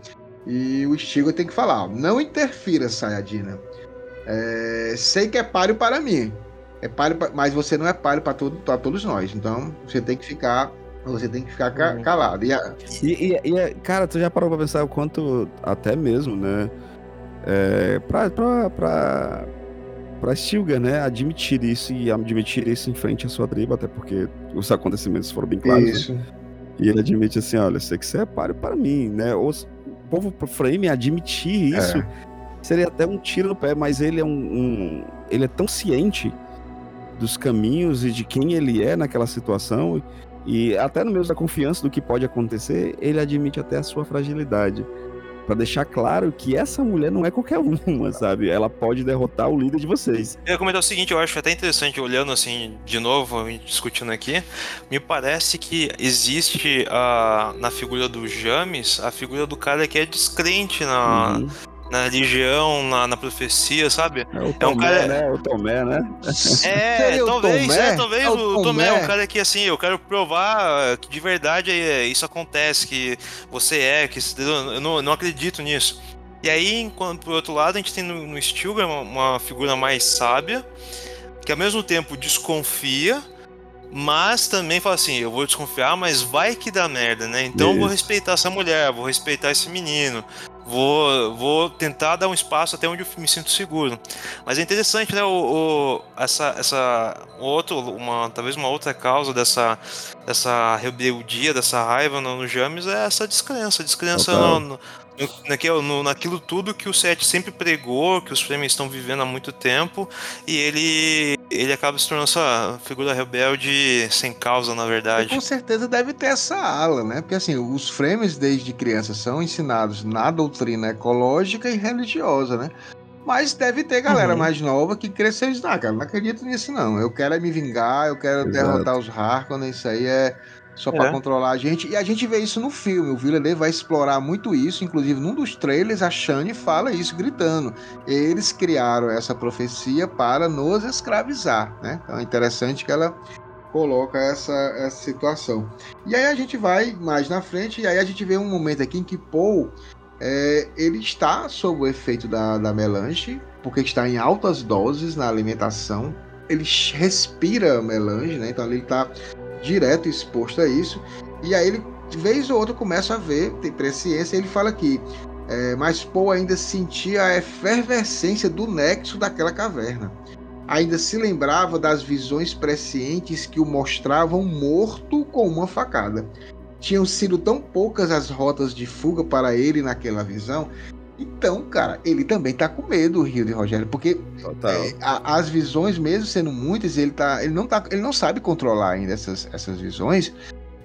E o Stigo tem que falar: não interfira, Sayadina. É, sei que é páreo para mim, é páreo mas você não é páreo para todo, todos nós. Então você tem que ficar, você tem que ficar ca- calado. E a- E, e- e é- cara, tu já parou pra pensar o quanto, até mesmo, né? É, pra, pra, pra, pra Stilgar, né? Admitir isso e admitir isso em frente à sua tribo, até porque os acontecimentos foram bem claros. né? Isso. E ele admite assim: olha, sei que você é páreo para mim, né? Os- O povo pro Frame admitir isso seria até um tiro no pé, mas ele é um, um- Ele é tão ciente dos caminhos e de quem ele é naquela situação. E até no meio da confiança do que pode acontecer, ele admite até a sua fragilidade. Pra deixar claro que essa mulher não é qualquer uma, sabe? Ela pode derrotar o líder de vocês. Eu ia comentar o seguinte, eu acho até interessante, olhando assim, de novo, e discutindo aqui, me parece que existe a, na figura do James a figura do cara que é descrente na, Uhum. Na religião, na, na profecia, sabe? É o um Tomé, cara- né? O Tomé, né? É, talvez, Tomé? é, talvez É o o Tomé é Tomé? um cara que assim, eu quero provar que de verdade é, isso acontece, que você é, que eu não, eu não acredito nisso. E aí, enquanto por outro lado, a gente tem no, no Stilgar uma, uma figura mais sábia, que ao mesmo tempo desconfia, mas também fala assim: eu vou desconfiar, mas vai que dá merda, né? Então eu vou respeitar essa mulher, vou respeitar esse menino, vou, vou tentar dar um espaço até onde eu me sinto seguro. Mas é interessante, né? O, o essa, essa outro, uma, talvez uma outra causa dessa, dessa rebeldia, dessa raiva no, no James é essa descrença, descrença no, no, naquilo, no, naquilo tudo que o Seth sempre pregou, que os Fremen estão vivendo há muito tempo, e ele ele acaba se tornando essa figura rebelde sem causa, na verdade. E com certeza deve ter essa ala, né? Porque assim, os Fremen desde criança são ensinados na doutrina ecológica e religiosa, né? Mas deve ter galera uhum. mais nova que cresceu e diz, ah, cara, não acredito nisso não. Eu quero é me vingar, eu quero Exato. derrotar os Harkonnen, isso aí é só para é. controlar a gente. E a gente vê isso no filme. O Villeneuve vai explorar muito isso. Inclusive, num dos trailers, a Shane fala isso, gritando. Eles criaram essa profecia para nos escravizar, né? Então é interessante que ela coloca essa, essa situação. E aí a gente vai mais na frente, e aí a gente vê um momento aqui em que Paul é, ele está sob o efeito da, da melange, porque está em altas doses na alimentação. Ele respira melange, né? Então ele está direto exposto a isso. E aí ele, de vez ou outra, começa a ver, tem presciência, ele fala aqui. É, mas Paul ainda sentia a efervescência do nexo daquela caverna. Ainda se lembrava das visões prescientes que o mostravam morto com uma facada. Tinham sido tão poucas as rotas de fuga para ele naquela visão então, cara, ele também tá com medo, o Rio de Rogério, porque é, a, as visões, mesmo sendo muitas, ele, tá, ele, não tá, ele não sabe controlar ainda essas, essas visões.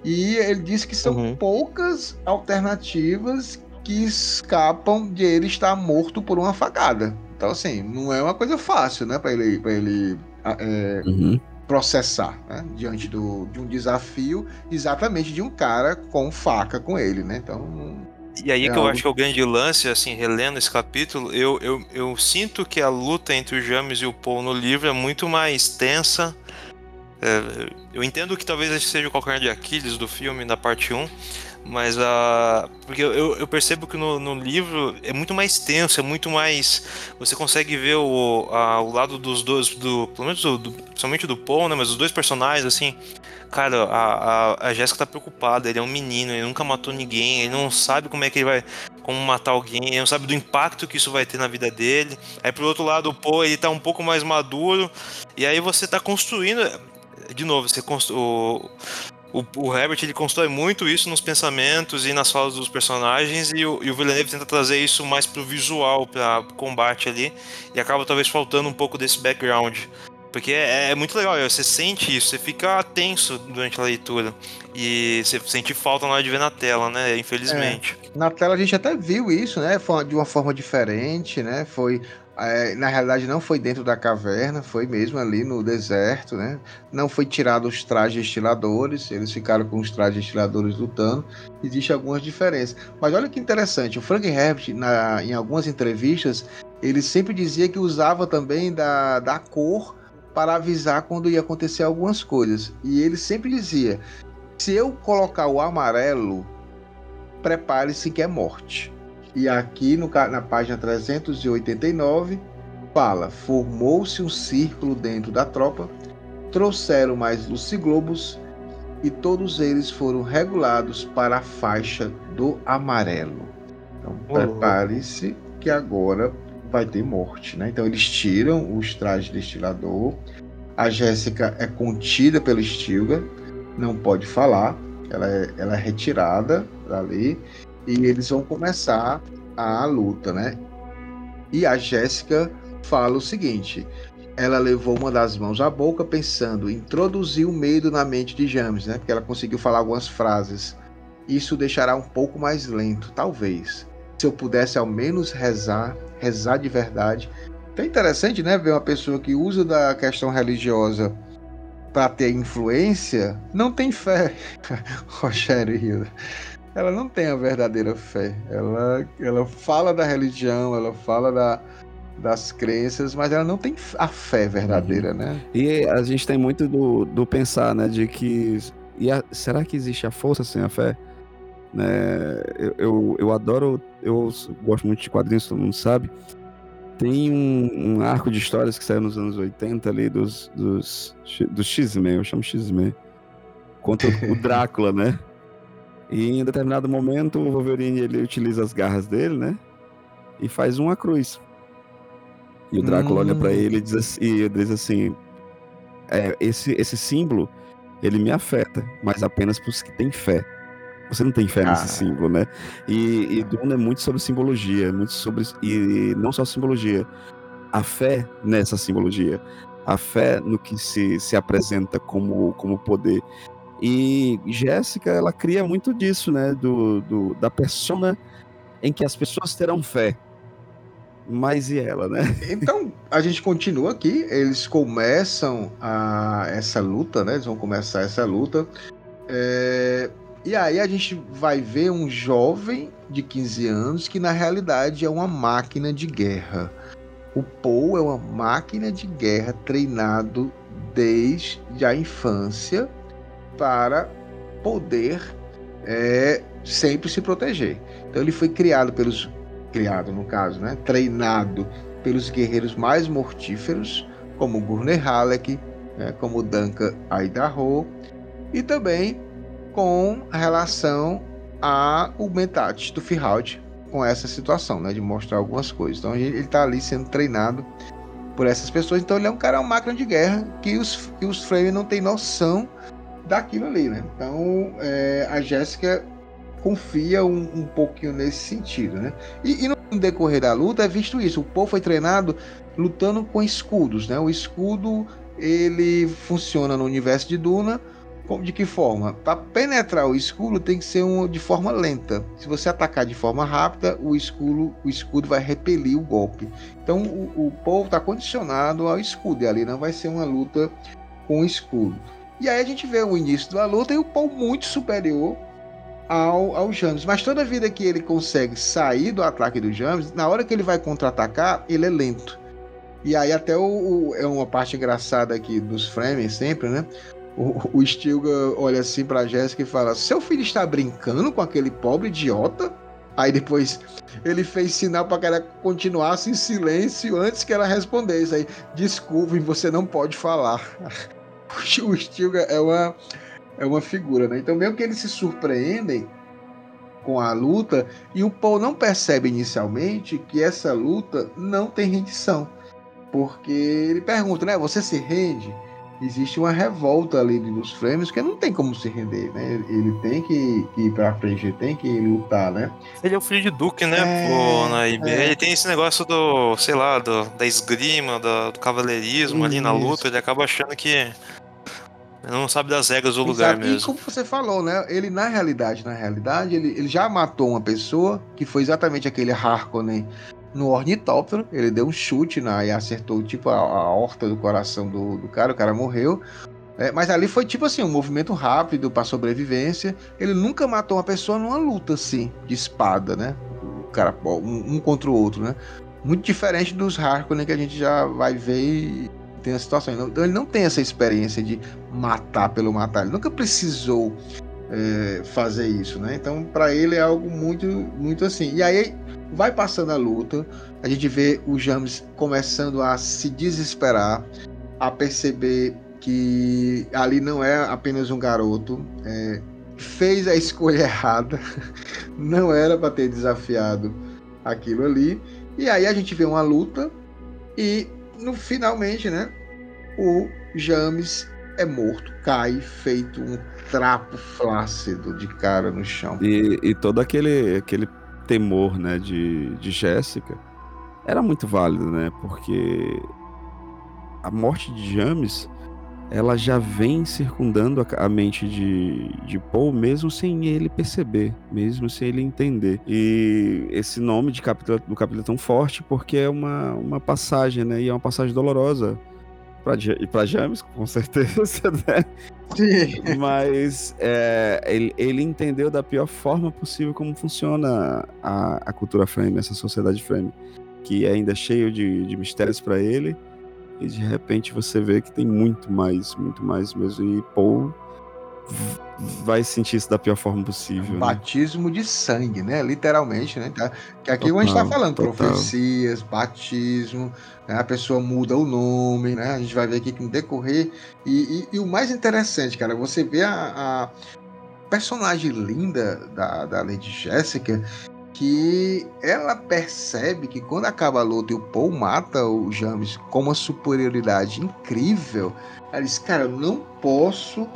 E ele disse que são uhum. poucas alternativas que escapam de ele estar morto por uma facada. Então, assim, não é uma coisa fácil, né, para ele, pra ele é, uhum. processar, né, diante do, de um desafio exatamente de um cara com faca com ele, né? Então, e aí é que eu acho que é o grande lance, assim, relendo esse capítulo, eu, eu, eu sinto que a luta entre o James e o Paul no livro é muito mais tensa. É, eu entendo que talvez esse seja o calcanhar de Aquiles do filme, da parte 1, mas a. Porque eu, eu percebo que no, no, livro é muito mais tenso, é muito mais. Você consegue ver o, a, o lado dos dois, do, pelo menos do, do, principalmente do Paul, né? Mas os dois personagens, assim, cara, a, a, a Jéssica tá preocupada, ele é um menino, ele nunca matou ninguém, ele não sabe como é que ele vai como matar alguém, ele não sabe do impacto que isso vai ter na vida dele. Aí pro outro lado, o Poe, ele tá um pouco mais maduro, e aí você tá construindo, de novo, você constru, o, o, o, Herbert ele constrói muito isso nos pensamentos e nas falas dos personagens e o, e o Villeneuve tenta trazer isso mais pro visual, para combate ali e acaba talvez faltando um pouco desse background. Porque é, é, muito legal, você sente isso, você fica tenso durante a leitura. E você sente falta na hora de ver na tela, né? Infelizmente. É, na tela a gente até viu isso, né? De uma forma diferente, né? Foi. É, na realidade, não foi dentro da caverna, foi mesmo ali no deserto, né? Não foi tirado os trajes destiladores, eles ficaram com os trajes destiladores lutando. Existem algumas diferenças. Mas olha que interessante, o Frank Herbert, na, em algumas entrevistas, ele sempre dizia que usava também da, da cor para avisar quando ia acontecer algumas coisas. E ele sempre dizia: se eu colocar o amarelo, prepare-se que é morte. E aqui no, na página 389 fala: formou-se um círculo dentro da tropa, trouxeram mais luciglobos e todos eles foram regulados para a faixa do amarelo. Então prepare-se que agora vai ter morte, né? Então eles tiram os trajes destilador. A Jéssica é contida pelo Stilgar, não pode falar, ela é, ela é retirada dali e eles vão começar a luta, né? E a Jéssica fala o seguinte: ela levou uma das mãos à boca, pensando em introduzir o medo na mente de James, né? Porque ela conseguiu falar algumas frases. Isso deixará um pouco mais lento, talvez. Se eu pudesse ao menos rezar rezar de verdade. Então é interessante, né, ver uma pessoa que usa da questão religiosa para ter influência, não tem fé. Rogério Hilda. Ela não tem a verdadeira fé. Ela, ela fala da religião, ela fala da, das crenças, mas ela não tem a fé verdadeira, né? E a gente tem muito do, do pensar, né, de que e a, será que existe a força sem a fé? Né? Eu, eu, eu adoro, eu gosto muito de quadrinhos, todo mundo sabe. Tem um, um arco de histórias que saiu nos anos 80 ali dos, dos, dos X-Men, eu chamo X-Men, contra o Drácula, né? E em determinado momento o Wolverine ele utiliza as garras dele, né? E faz uma cruz. E o Drácula olha para ele e diz assim, e diz assim é, esse, esse símbolo ele me afeta, mas apenas para os que têm fé. Você não tem fé nesse símbolo, né? E, e Duna é muito sobre simbologia, é muito sobre. E não só simbologia, a fé nessa simbologia, a fé no que se, se apresenta como, como poder. E Jéssica, ela cria muito disso, né? Do, do, da persona em que as pessoas terão fé. Mas e ela, né? Então, a gente continua aqui. Eles começam a, essa luta, né? Eles vão começar essa luta. É, e aí a gente vai ver um jovem de 15 anos que na realidade é uma máquina de guerra. O Paul é uma máquina de guerra treinado desde a infância para poder é, sempre se proteger. Então ele foi criado pelos criado no caso, né, treinado pelos guerreiros mais mortíferos, como Gurney Halleck, né, como Duncan Idaho, e também com relação a o Mentat do Firhaud com essa situação, né, de mostrar algumas coisas. Então ele está ali sendo treinado por essas pessoas. Então ele é um cara, uma máquina de guerra que os, que os Frame não tem noção daquilo ali, né? Então é, a Jéssica confia um, um, pouquinho nesse sentido, né? E, e, no decorrer da luta é visto isso. O Paul foi treinado lutando com escudos, né? O escudo ele funciona no universo de Duna de que forma? Para penetrar o escudo tem que ser um, de forma lenta. Se você atacar de forma rápida, o escudo, o escudo vai repelir o golpe. Então o, o povo está condicionado ao escudo e ali não vai ser uma luta com o escudo. E aí a gente vê o início da luta e o Paul muito superior ao, ao James. Mas toda vida que ele consegue sair do ataque do James, na hora que ele vai contra-atacar, ele é lento. E aí até o, o, é uma parte engraçada aqui dos frames sempre, né? O, o Stilga olha assim pra Jéssica e fala: Seu filho está brincando com aquele pobre idiota? Aí depois ele fez sinal para que ela continuasse em silêncio antes que ela respondesse. Aí, desculpe, você não pode falar. o Stilga é uma, é uma figura, né? Então, meio que eles se surpreendem com a luta e o Paul não percebe inicialmente que essa luta não tem rendição. Porque ele pergunta, né? Você se rende? Existe uma revolta ali dos frames que não tem como se render, né? Ele tem que, que ir pra frente, tem que lutar, né? Ele é o filho de Duque, né? É, Pô, na IB. É. Ele tem esse negócio do, sei lá, do, da esgrima, do, do cavaleirismo Isso. ali na luta, ele acaba achando que não sabe das regras do lugar mesmo. E como você falou, né? Ele, na realidade, na realidade, ele, ele já matou uma pessoa, que foi exatamente aquele Harkonnen no ornitóptero. Ele deu um chute na, e acertou tipo a, a horta do coração do, do cara. O cara morreu. É, mas ali foi tipo assim, um movimento rápido para sobrevivência. Ele nunca matou uma pessoa numa luta assim, de espada, né? O cara, um, um contra o outro, né? Muito diferente dos Harkonnen que a gente já vai ver e tem a situação. Então ele não tem essa experiência de matar pelo matar. Ele nunca precisou é, fazer isso, né? Então para ele é algo muito, muito assim. E aí vai passando a luta, a gente vê o James começando a se desesperar, a perceber que ali não é apenas um garoto, é, fez a escolha errada, não era para ter desafiado aquilo ali. E aí a gente vê uma luta e no finalmente, né, o James é morto, cai feito um trapo flácido de cara no chão. E, e todo aquele aquele temor, né, de, de Jéssica era muito válido, né? Porque a morte de James ela já vem circundando a, a, mente de, de Paul, mesmo sem ele perceber, mesmo sem ele entender. E esse nome de capítulo, do capítulo é tão forte porque é uma, uma passagem, né? E é uma passagem dolorosa para James, com certeza, né? Sim. Mas é, ele, ele, entendeu da pior forma possível como funciona a, a cultura frame, essa sociedade frame, que é ainda cheio de, de mistérios para ele, e de repente você vê que tem muito mais, muito mais mesmo. E Paul vai sentir isso da pior forma possível. Né? Batismo de sangue, né? Literalmente, né? Tá- Que aqui a gente tá falando, total. profecias, batismo, né? a pessoa muda o nome, né? A gente vai ver aqui que no decorrer. E, e- e o mais interessante, cara, você vê a, a personagem linda da, da Lady Jéssica, que ela percebe que quando acaba a luta e o Paul mata o James com uma superioridade incrível, ela diz, cara, eu não posso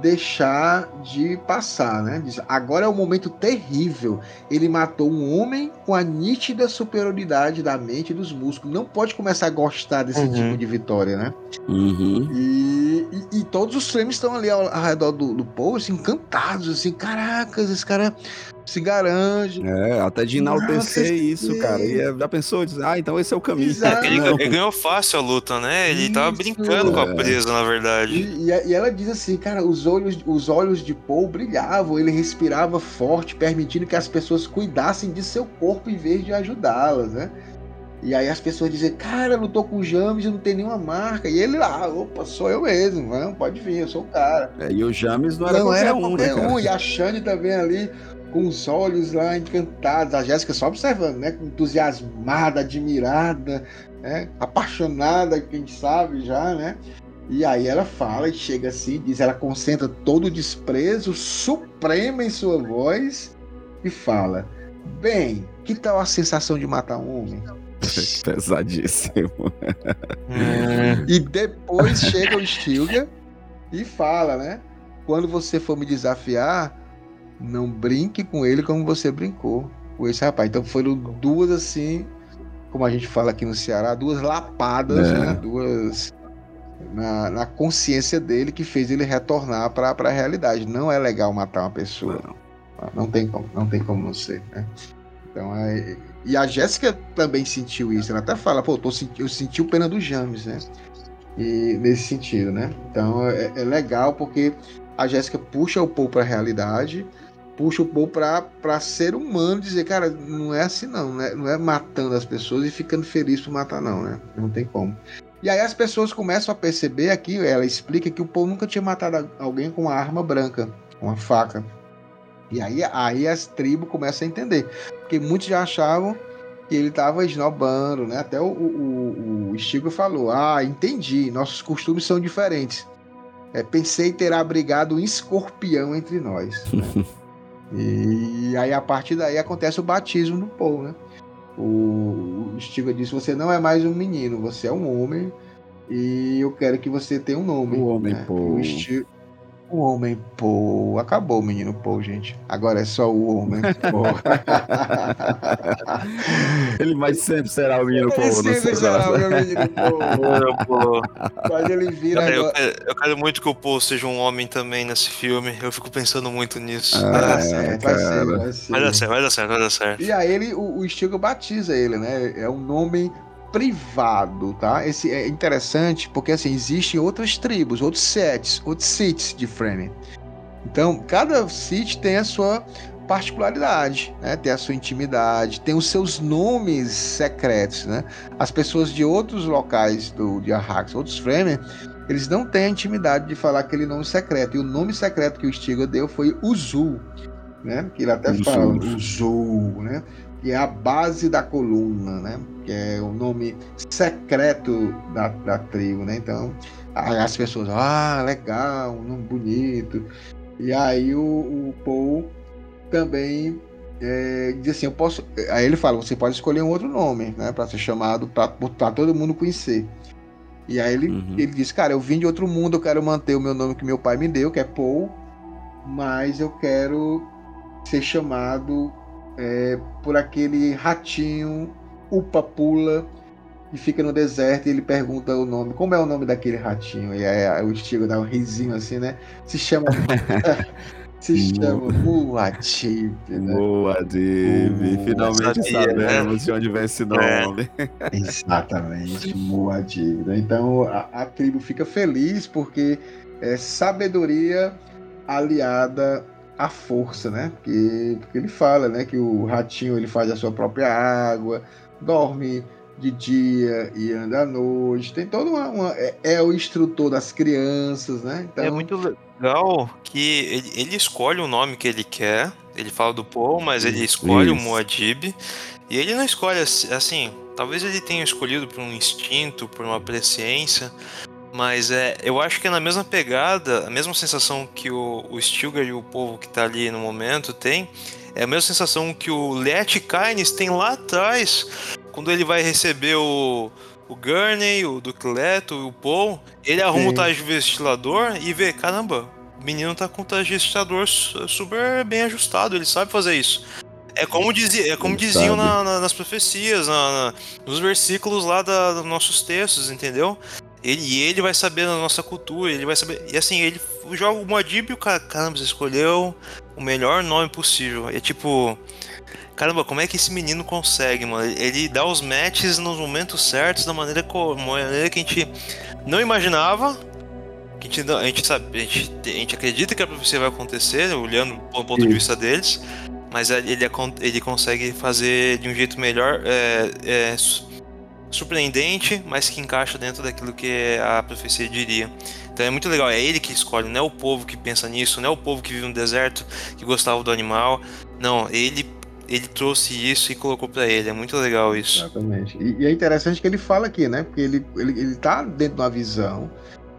deixar de passar, né? Diz, agora é um momento terrível. Ele matou um homem com a nítida superioridade da mente e dos músculos. Não pode começar a gostar desse Uhum. tipo de vitória, né? Uhum. E, e- e todos os frames estão ali ao, ao redor do, do Paul, assim, encantados, assim, caracas, esse cara se garante. É, até de enaltecer isso, cara. E é- já pensou? Diz, ah, então esse é o caminho. Ele, Não. ele ganhou fácil a luta, né? Ele tava Isso. brincando com a É. presa, na verdade. E, e- e ela diz assim, cara, os olhos, os olhos de Paul brilhavam, ele respirava forte, permitindo que as pessoas cuidassem de seu corpo em vez de ajudá-las, né? E aí as pessoas dizem, cara, lutou com o James e não tem nenhuma marca. E ele lá, opa, sou eu mesmo, não, pode vir, eu sou o cara. É, e o James não era não qualquer era um, qualquer né, um. E a Shane também ali, com os olhos lá encantados, a Jéssica só observando, né? Entusiasmada, admirada, né? apaixonada, quem sabe já, né? E aí ela fala e chega assim, diz, ela concentra todo o desprezo supremo em sua voz e fala: Bem, que tal a sensação de matar um homem? Pesadíssimo. Hum, E depois chega o Stilgar e fala, né? Quando você for me desafiar, não brinque com ele como você brincou com esse rapaz. Então foram duas assim, como a gente fala aqui no Ceará, duas lapadas, É. né? Duas na, na consciência dele que fez ele retornar para a realidade. Não é legal matar uma pessoa. Não, não tem como, não tem como não ser, né? Então é, e a Jéssica também sentiu isso. Ela até fala, pô, eu, tô senti- eu senti o pena do James, né? E nesse sentido, né? Então é, é legal porque a Jéssica puxa o Paul para a realidade, puxa o Paul para ser humano, dizer, cara, não é assim não, né? não é matando as pessoas e ficando feliz por matar não, né? Não tem como. E aí as pessoas começam a perceber aqui, ela explica que o Paul nunca tinha matado alguém com uma arma branca, uma faca. E aí, aí as tribos começam a entender. Porque muitos já achavam que ele estava esnobando, né? Até o, o, o Stigo falou: Ah, entendi, nossos costumes são diferentes. É, pensei ter abrigado um escorpião entre nós. né? e aí, a partir daí, acontece o batismo do Paul, né? O, o disse: Você não é mais um menino, você é um homem. E eu quero que você tenha um nome. O homem né? Paul. O Stiga- o homem Paul. Acabou o menino Paul, gente. Agora é só o homem Paul. Ele mais sempre será o menino Ele Paul. não sempre será o meu menino Paul. pô. Quando ele vira Cara, eu, agora. quero, eu quero muito que o Paul seja um homem também nesse filme. Eu fico pensando muito nisso. Ah, Vai dar É, certo, vai ser, vai ser. Vai dar certo, vai dar certo, vai dar certo. E aí ele, o, o Stigo batiza ele, né? É um nome privado, tá? Esse é interessante porque assim existem outras tribos, outros sets, outros Siths de Fremen. Então cada Sith tem a sua particularidade, né? Tem a sua intimidade, tem os seus nomes secretos, né? As pessoas de outros locais do de Arrax, outros Fremen, eles não têm a intimidade de falar aquele nome secreto. E o nome secreto que o Stiga deu foi Uzul, né? Que ele até Uzul. fala, Uzul, né? Que é a base da coluna, né? Que é o nome secreto da, da tribo, né? Então, as pessoas, ah, legal, um nome bonito. E aí o, o Paul também é, diz assim, eu posso. Aí ele fala, você pode escolher um outro nome, né? Para ser chamado, para todo mundo conhecer. E aí ele, Uhum. ele diz, cara, eu vim de outro mundo, eu quero manter o meu nome que meu pai me deu, que é Paul, mas eu quero ser chamado é, por aquele ratinho upa-pula que fica no deserto e ele pergunta o nome. Como é o nome daquele ratinho? E aí o Stigo dá um risinho assim, né? Se chama. se chama Muatib, né? Boa. Finalmente né? sabemos de onde vem esse nome. Exatamente, Muad'Dib. né? Então a, a tribo fica feliz porque é sabedoria aliada à força, né? Porque, porque ele fala, né, que o ratinho ele faz a sua própria água, dorme de dia e anda à noite. Tem toda uma. uma- é, é o instrutor das crianças, né? Então, É muito legal que ele, ele escolhe o nome que ele quer. Ele fala do Paul, mas ele escolhe o Isso. Muad'Dib. E ele não escolhe assim, assim, talvez ele tenha escolhido por um instinto, por uma presciência, mas é, eu acho que é na mesma pegada, a mesma sensação que o, o Stilgar e o povo que tá ali no momento tem, é a mesma sensação que o Let Kynes tem lá atrás, quando ele vai receber o, o Gurney, o Duke Leto, o Paul, ele arruma Sim. o traje de vestilador e vê, caramba, o menino tá com o traje su- super bem ajustado, ele sabe fazer isso. É como, dizia, é como Ele diziam na- na- nas profecias, na- nos versículos lá da- dos nossos textos, entendeu? Ele, e ele vai saber da nossa cultura, ele vai saber. E assim, ele joga o Moadib e o cara, caramba, você escolheu o melhor nome possível. É tipo. Caramba, como é que esse menino consegue, mano? Ele- dá os matches nos momentos certos, da maneira, co- maneira que a gente não imaginava. Que a, gente, a, gente sabe, a, gente, a gente acredita que a profecia vai acontecer, olhando do ponto de vista deles, mas ele, ele consegue fazer de um jeito melhor, é, é, surpreendente, mas que encaixa dentro daquilo que a profecia diria. Então é muito legal, é ele que escolhe, não é o povo que pensa nisso, não é o povo que vive no deserto, que gostava do animal. Não, ele, ele trouxe isso e colocou pra ele. É muito legal isso. Exatamente. E, e é interessante que ele fala aqui, né? Porque ele, ele, ele tá dentro de uma visão.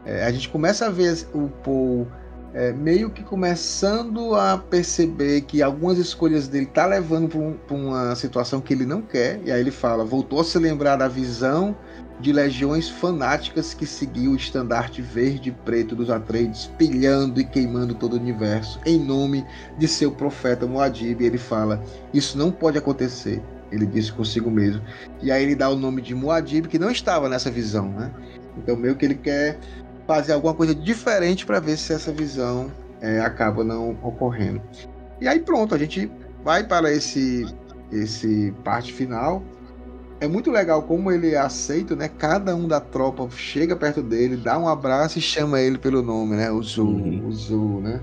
É, a gente começa a ver o Paul é, meio que começando a perceber que algumas escolhas dele tá levando para um, uma situação que ele não quer. E aí ele fala: voltou a se lembrar da visão de legiões fanáticas que seguiu o estandarte verde e preto dos Atreides, pilhando e queimando todo o universo, em nome de seu profeta Moadib. E ele fala: Isso não pode acontecer. Ele disse consigo mesmo. E aí ele dá o nome de Muad'Dib, que não estava nessa visão, né? Então meio que ele quer fazer alguma coisa diferente para ver se essa visão é, acaba não ocorrendo. E aí pronto, a gente vai para esse esse parte final. É muito legal como ele é aceito, né? Cada um da tropa chega perto dele, dá um abraço e chama ele pelo nome, né? O Zul, Uhum. o Zul, né?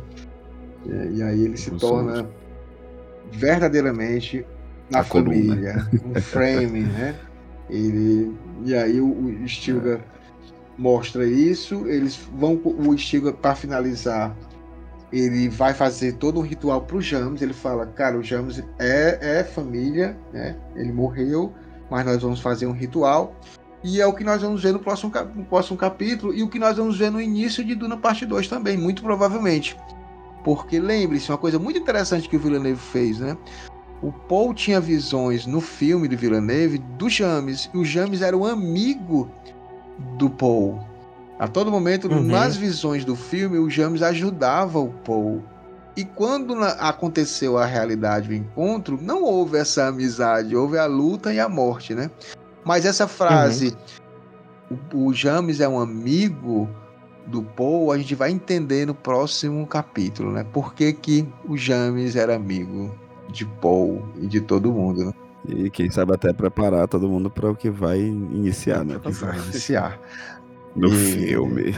E, e aí ele se O torna Zul. verdadeiramente na A coluna. família, um frame, né? Ele e aí o, o Stilgar mostra isso, eles vão o Stilgar para finalizar, ele vai fazer todo um ritual pro James, ele fala, cara, o James é é família, né? Ele morreu, mas nós vamos fazer um ritual. E é o que nós vamos ver no próximo, no próximo capítulo e o que nós vamos ver no início de Duna Parte 2 também, muito provavelmente. Porque lembre-se, uma coisa muito interessante que o Villeneuve fez, né? O Paul tinha visões no filme do Villeneuve do James, e o James era um amigo do Paul. A todo momento, Uhum. nas visões do filme, o James ajudava o Paul. E quando aconteceu a realidade, o encontro, não houve essa amizade, houve a luta e a morte, né? Mas essa frase, o, o James é um amigo do Paul, a gente vai entender no próximo capítulo, né? Por que, que o James era amigo de Paul e de todo mundo, né? E quem sabe até preparar todo mundo para o que vai iniciar, né? Que vai iniciar. No E- filme.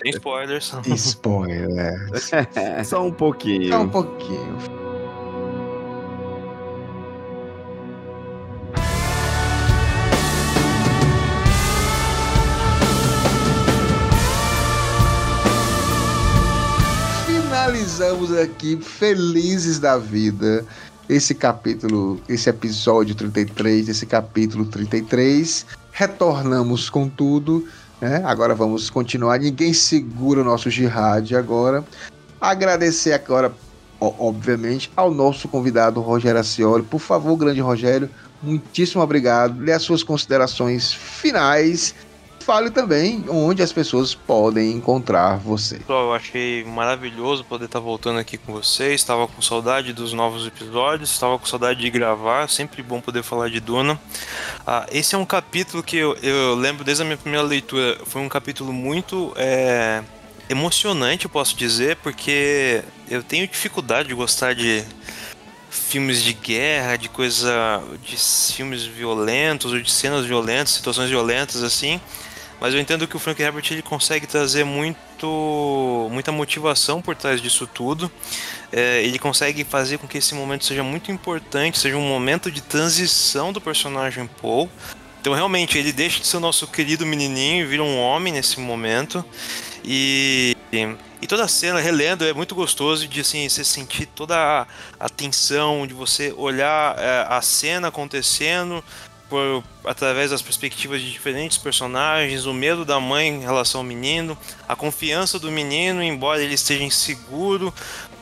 Tem spoilers. Spoiler. Só um pouquinho. Só um pouquinho. Finalizamos aqui felizes da vida esse capítulo, esse episódio 33, esse capítulo 33. Retornamos com tudo, né? Agora vamos continuar. Ninguém segura o nosso jihad agora. Agradecer agora, obviamente, ao nosso convidado Rogério Acioli. Por favor, grande Rogério, muitíssimo obrigado. Dê as suas considerações finais. Fale também onde as pessoas podem encontrar você. Eu achei maravilhoso poder estar voltando aqui com vocês. Estava com saudade dos novos episódios, estava com saudade de gravar. Sempre bom poder falar de Duna. Ah, esse é um capítulo que eu, eu lembro desde a minha primeira leitura. Foi um capítulo muito é, emocionante, eu posso dizer, porque eu tenho dificuldade de gostar de filmes de guerra, de coisa, de filmes violentos ou de cenas violentas, situações violentas assim. Mas eu entendo que o Frank Herbert ele consegue trazer muito, muita motivação por trás disso tudo. É, ele consegue fazer com que esse momento seja muito importante, seja um momento de transição do personagem Paul. Então, realmente, ele deixa de ser o nosso querido menininho e vira um homem nesse momento. E, e toda a cena, relendo, é muito gostoso de assim, você sentir toda a, a tensão, de você olhar é, a cena acontecendo por, através das perspectivas de diferentes personagens, o medo da mãe em relação ao menino, a confiança do menino, embora ele esteja inseguro,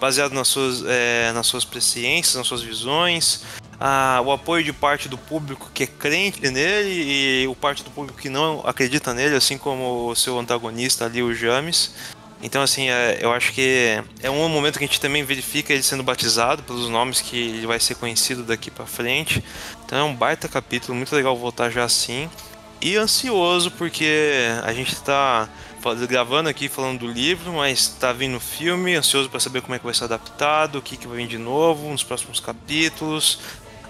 baseado nas suas, é, nas suas presciências, nas suas visões, a, o apoio de parte do público que é crente nele e o parte do público que não acredita nele, assim como o seu antagonista ali, o James. Então, assim, é, eu acho que é um momento que a gente também verifica ele sendo batizado pelos nomes que ele vai ser conhecido daqui para frente. Então é um baita capítulo, muito legal voltar já assim. E ansioso porque a gente está gravando aqui falando do livro, mas está vindo o filme, ansioso para saber como é que vai ser adaptado, o que, que vai vir de novo nos próximos capítulos.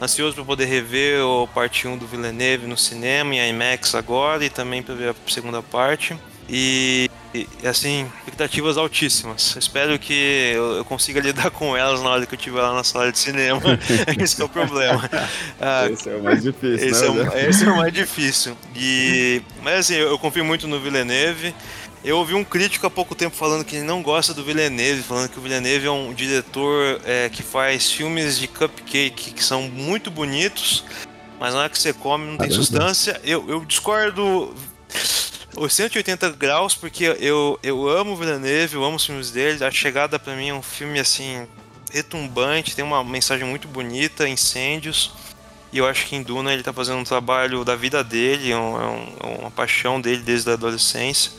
Ansioso para poder rever o parte 1 do Villeneuve no cinema, em IMAX agora, e também para ver a segunda parte. E, e, assim, expectativas altíssimas. Espero que eu, eu, consiga lidar com elas na hora que eu estiver lá na sala de cinema. esse é o problema. Ah, esse é o mais difícil, esse, né? é o, esse é o mais difícil. E, mas assim, eu, eu confio muito no Villeneuve. Eu ouvi um crítico há pouco tempo falando que ele não gosta do Villeneuve, falando que o Villeneuve é um diretor é, que faz filmes de cupcake que são muito bonitos, mas na hora que você come não tem substância. Eu, eu discordo os 180 graus, porque eu, eu amo o Villeneuve, eu amo os filmes dele. A Chegada para mim é um filme assim retumbante, tem uma mensagem muito bonita, incêndios. E eu acho que em Duna ele tá fazendo um trabalho da vida dele, é um, é uma paixão dele desde a adolescência.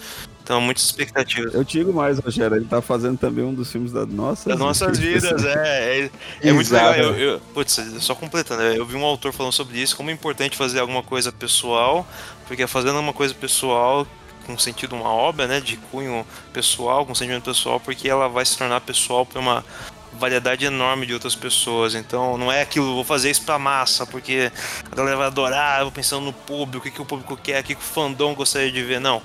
Então, muitas expectativas. Eu digo mais, Rogério, ele tá fazendo também um dos filmes da nossa das nossas vidas, é. É, é muito legal. Eu, eu, putz, só completando, eu vi um autor falando sobre isso, como é importante fazer alguma coisa pessoal, porque fazendo uma coisa pessoal com sentido uma obra, né, de cunho pessoal, com sentimento pessoal, porque ela vai se tornar pessoal para uma variedade enorme de outras pessoas. Então não é aquilo, vou fazer isso pra massa, porque a galera vai adorar, eu vou pensando no público, o que, que o público quer, o que, que o fandom gostaria de ver. Não.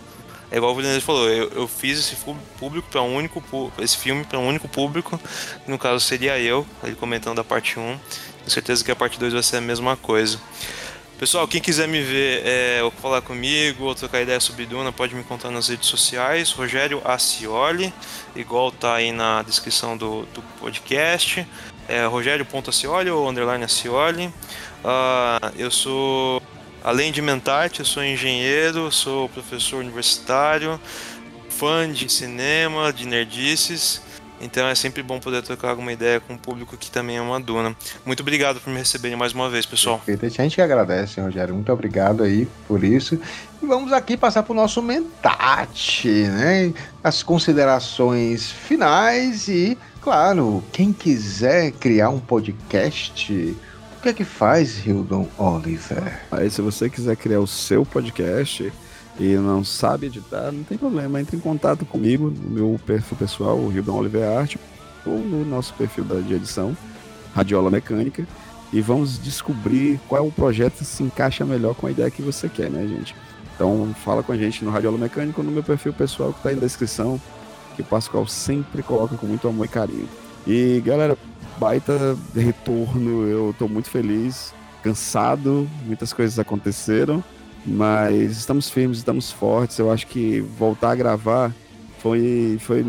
É igual o Villeneuve falou, eu, eu fiz esse público para um único esse filme para um único público, no caso seria eu, ele comentando a parte 1. Tenho certeza que a parte 2 vai ser a mesma coisa. Pessoal, quem quiser me ver é, ou falar comigo ou trocar ideia sobre Duna, pode me encontrar nas redes sociais. Rogério Acioli, igual tá aí na descrição do, do podcast. É Rogério.acioli ou underline Acioli. Uh, eu sou Além de Mentarte, eu sou engenheiro, sou professor universitário, fã de cinema, de nerdices. Então é sempre bom poder trocar alguma ideia com o público que também é uma duna. Muito obrigado por me receberem mais uma vez, pessoal. Perfeito. A gente que agradece, Rogério. Muito obrigado aí por isso. E vamos aqui passar para o nosso mentate, né? As considerações finais e, claro, quem quiser criar um podcast o que é que faz Hildon Oliver? Aí, se você quiser criar o seu podcast e não sabe editar, não tem problema. Entre em contato comigo no meu perfil pessoal, o Hildon Oliver Arte, ou no nosso perfil de edição, Radiola Mecânica, e vamos descobrir qual é o projeto que se encaixa melhor com a ideia que você quer, né, gente? Então, fala com a gente no Radiola Mecânica ou no meu perfil pessoal que está aí na descrição, que o Pascoal sempre coloca com muito amor e carinho. E, galera, baita retorno, eu tô muito feliz, cansado, muitas coisas aconteceram, mas estamos firmes, estamos fortes. Eu acho que voltar a gravar foi, foi,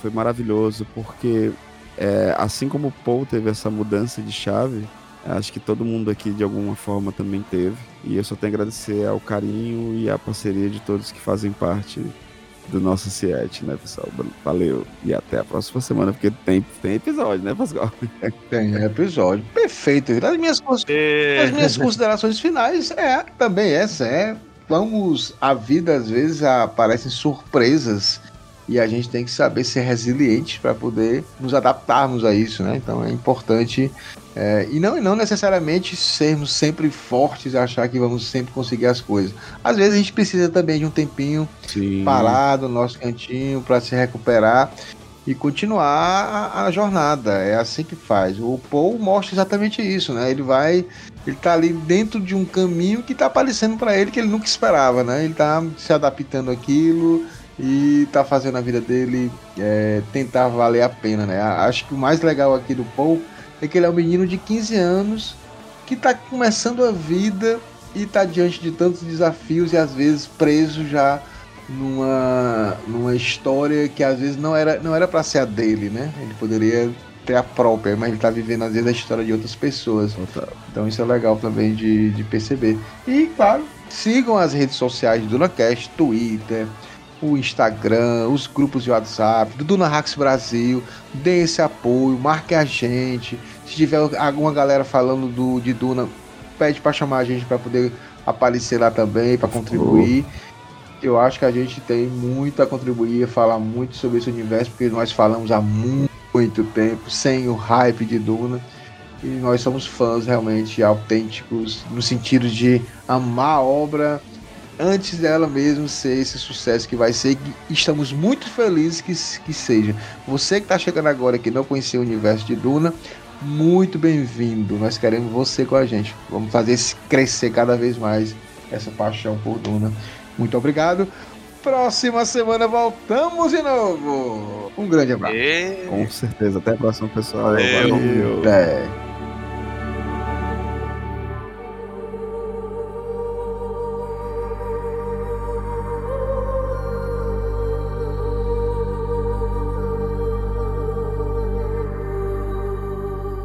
foi maravilhoso, porque é, assim como o Paul teve essa mudança de chave, acho que todo mundo aqui de alguma forma também teve. E eu só tenho a agradecer ao carinho e à parceria de todos que fazem parte do nosso Ciete, né, pessoal? Valeu. E até a próxima semana, porque tem, tem episódio, né, Pascal? Tem episódio. Perfeito. As minhas, as minhas considerações finais é também essa, é. Vamos, a vida às vezes aparecem surpresas e a gente tem que saber ser resiliente para poder nos adaptarmos a isso, né? Então é importante é, e não, não necessariamente sermos sempre fortes e achar que vamos sempre conseguir as coisas. Às vezes a gente precisa também de um tempinho Sim. parado no nosso cantinho para se recuperar e continuar a, a, jornada. É assim que faz. O Paul mostra exatamente isso, né? Ele vai, ele tá ali dentro de um caminho que tá aparecendo para ele que ele nunca esperava, né? Ele tá se adaptando àquilo e tá fazendo a vida dele é, tentar valer a pena, né? Acho que o mais legal aqui do Paul é que ele é um menino de 15 anos que está começando a vida e tá diante de tantos desafios e às vezes preso já numa, numa história que às vezes não era não era para ser a dele, né? Ele poderia ter a própria, mas ele tá vivendo às vezes a história de outras pessoas. Então isso é legal também de, de perceber. E claro, sigam as redes sociais do DunaCast, Twitter, o Instagram, os grupos de WhatsApp, do Hacks Brasil, dê esse apoio, marque a gente. Se tiver alguma galera falando do, de Duna, pede para chamar a gente para poder aparecer lá também, para contribuir. Eu acho que a gente tem muito a contribuir, a falar muito sobre esse universo, porque nós falamos há muito tempo, sem o hype de Duna. E nós somos fãs realmente autênticos, no sentido de amar a obra antes dela mesmo ser esse sucesso que vai ser. Estamos muito felizes que, que seja. Você que está chegando agora que não conhecia o universo de Duna, muito bem-vindo. Nós queremos você com a gente. Vamos fazer crescer cada vez mais essa paixão por Duna. Muito obrigado. Próxima semana voltamos de novo. Um grande abraço. E... Com certeza. Até a próxima, pessoal. Valeu. Valeu. Até.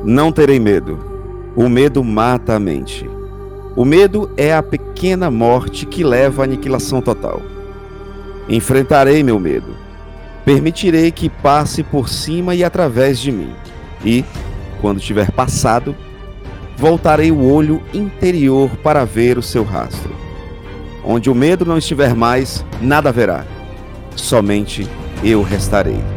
Não terei medo. O medo mata a mente. O medo é a pequena morte que leva à aniquilação total. Enfrentarei meu medo. Permitirei que passe por cima e através de mim. E, quando tiver passado, voltarei o olho interior para ver o seu rastro. Onde o medo não estiver mais, nada haverá. Somente eu restarei.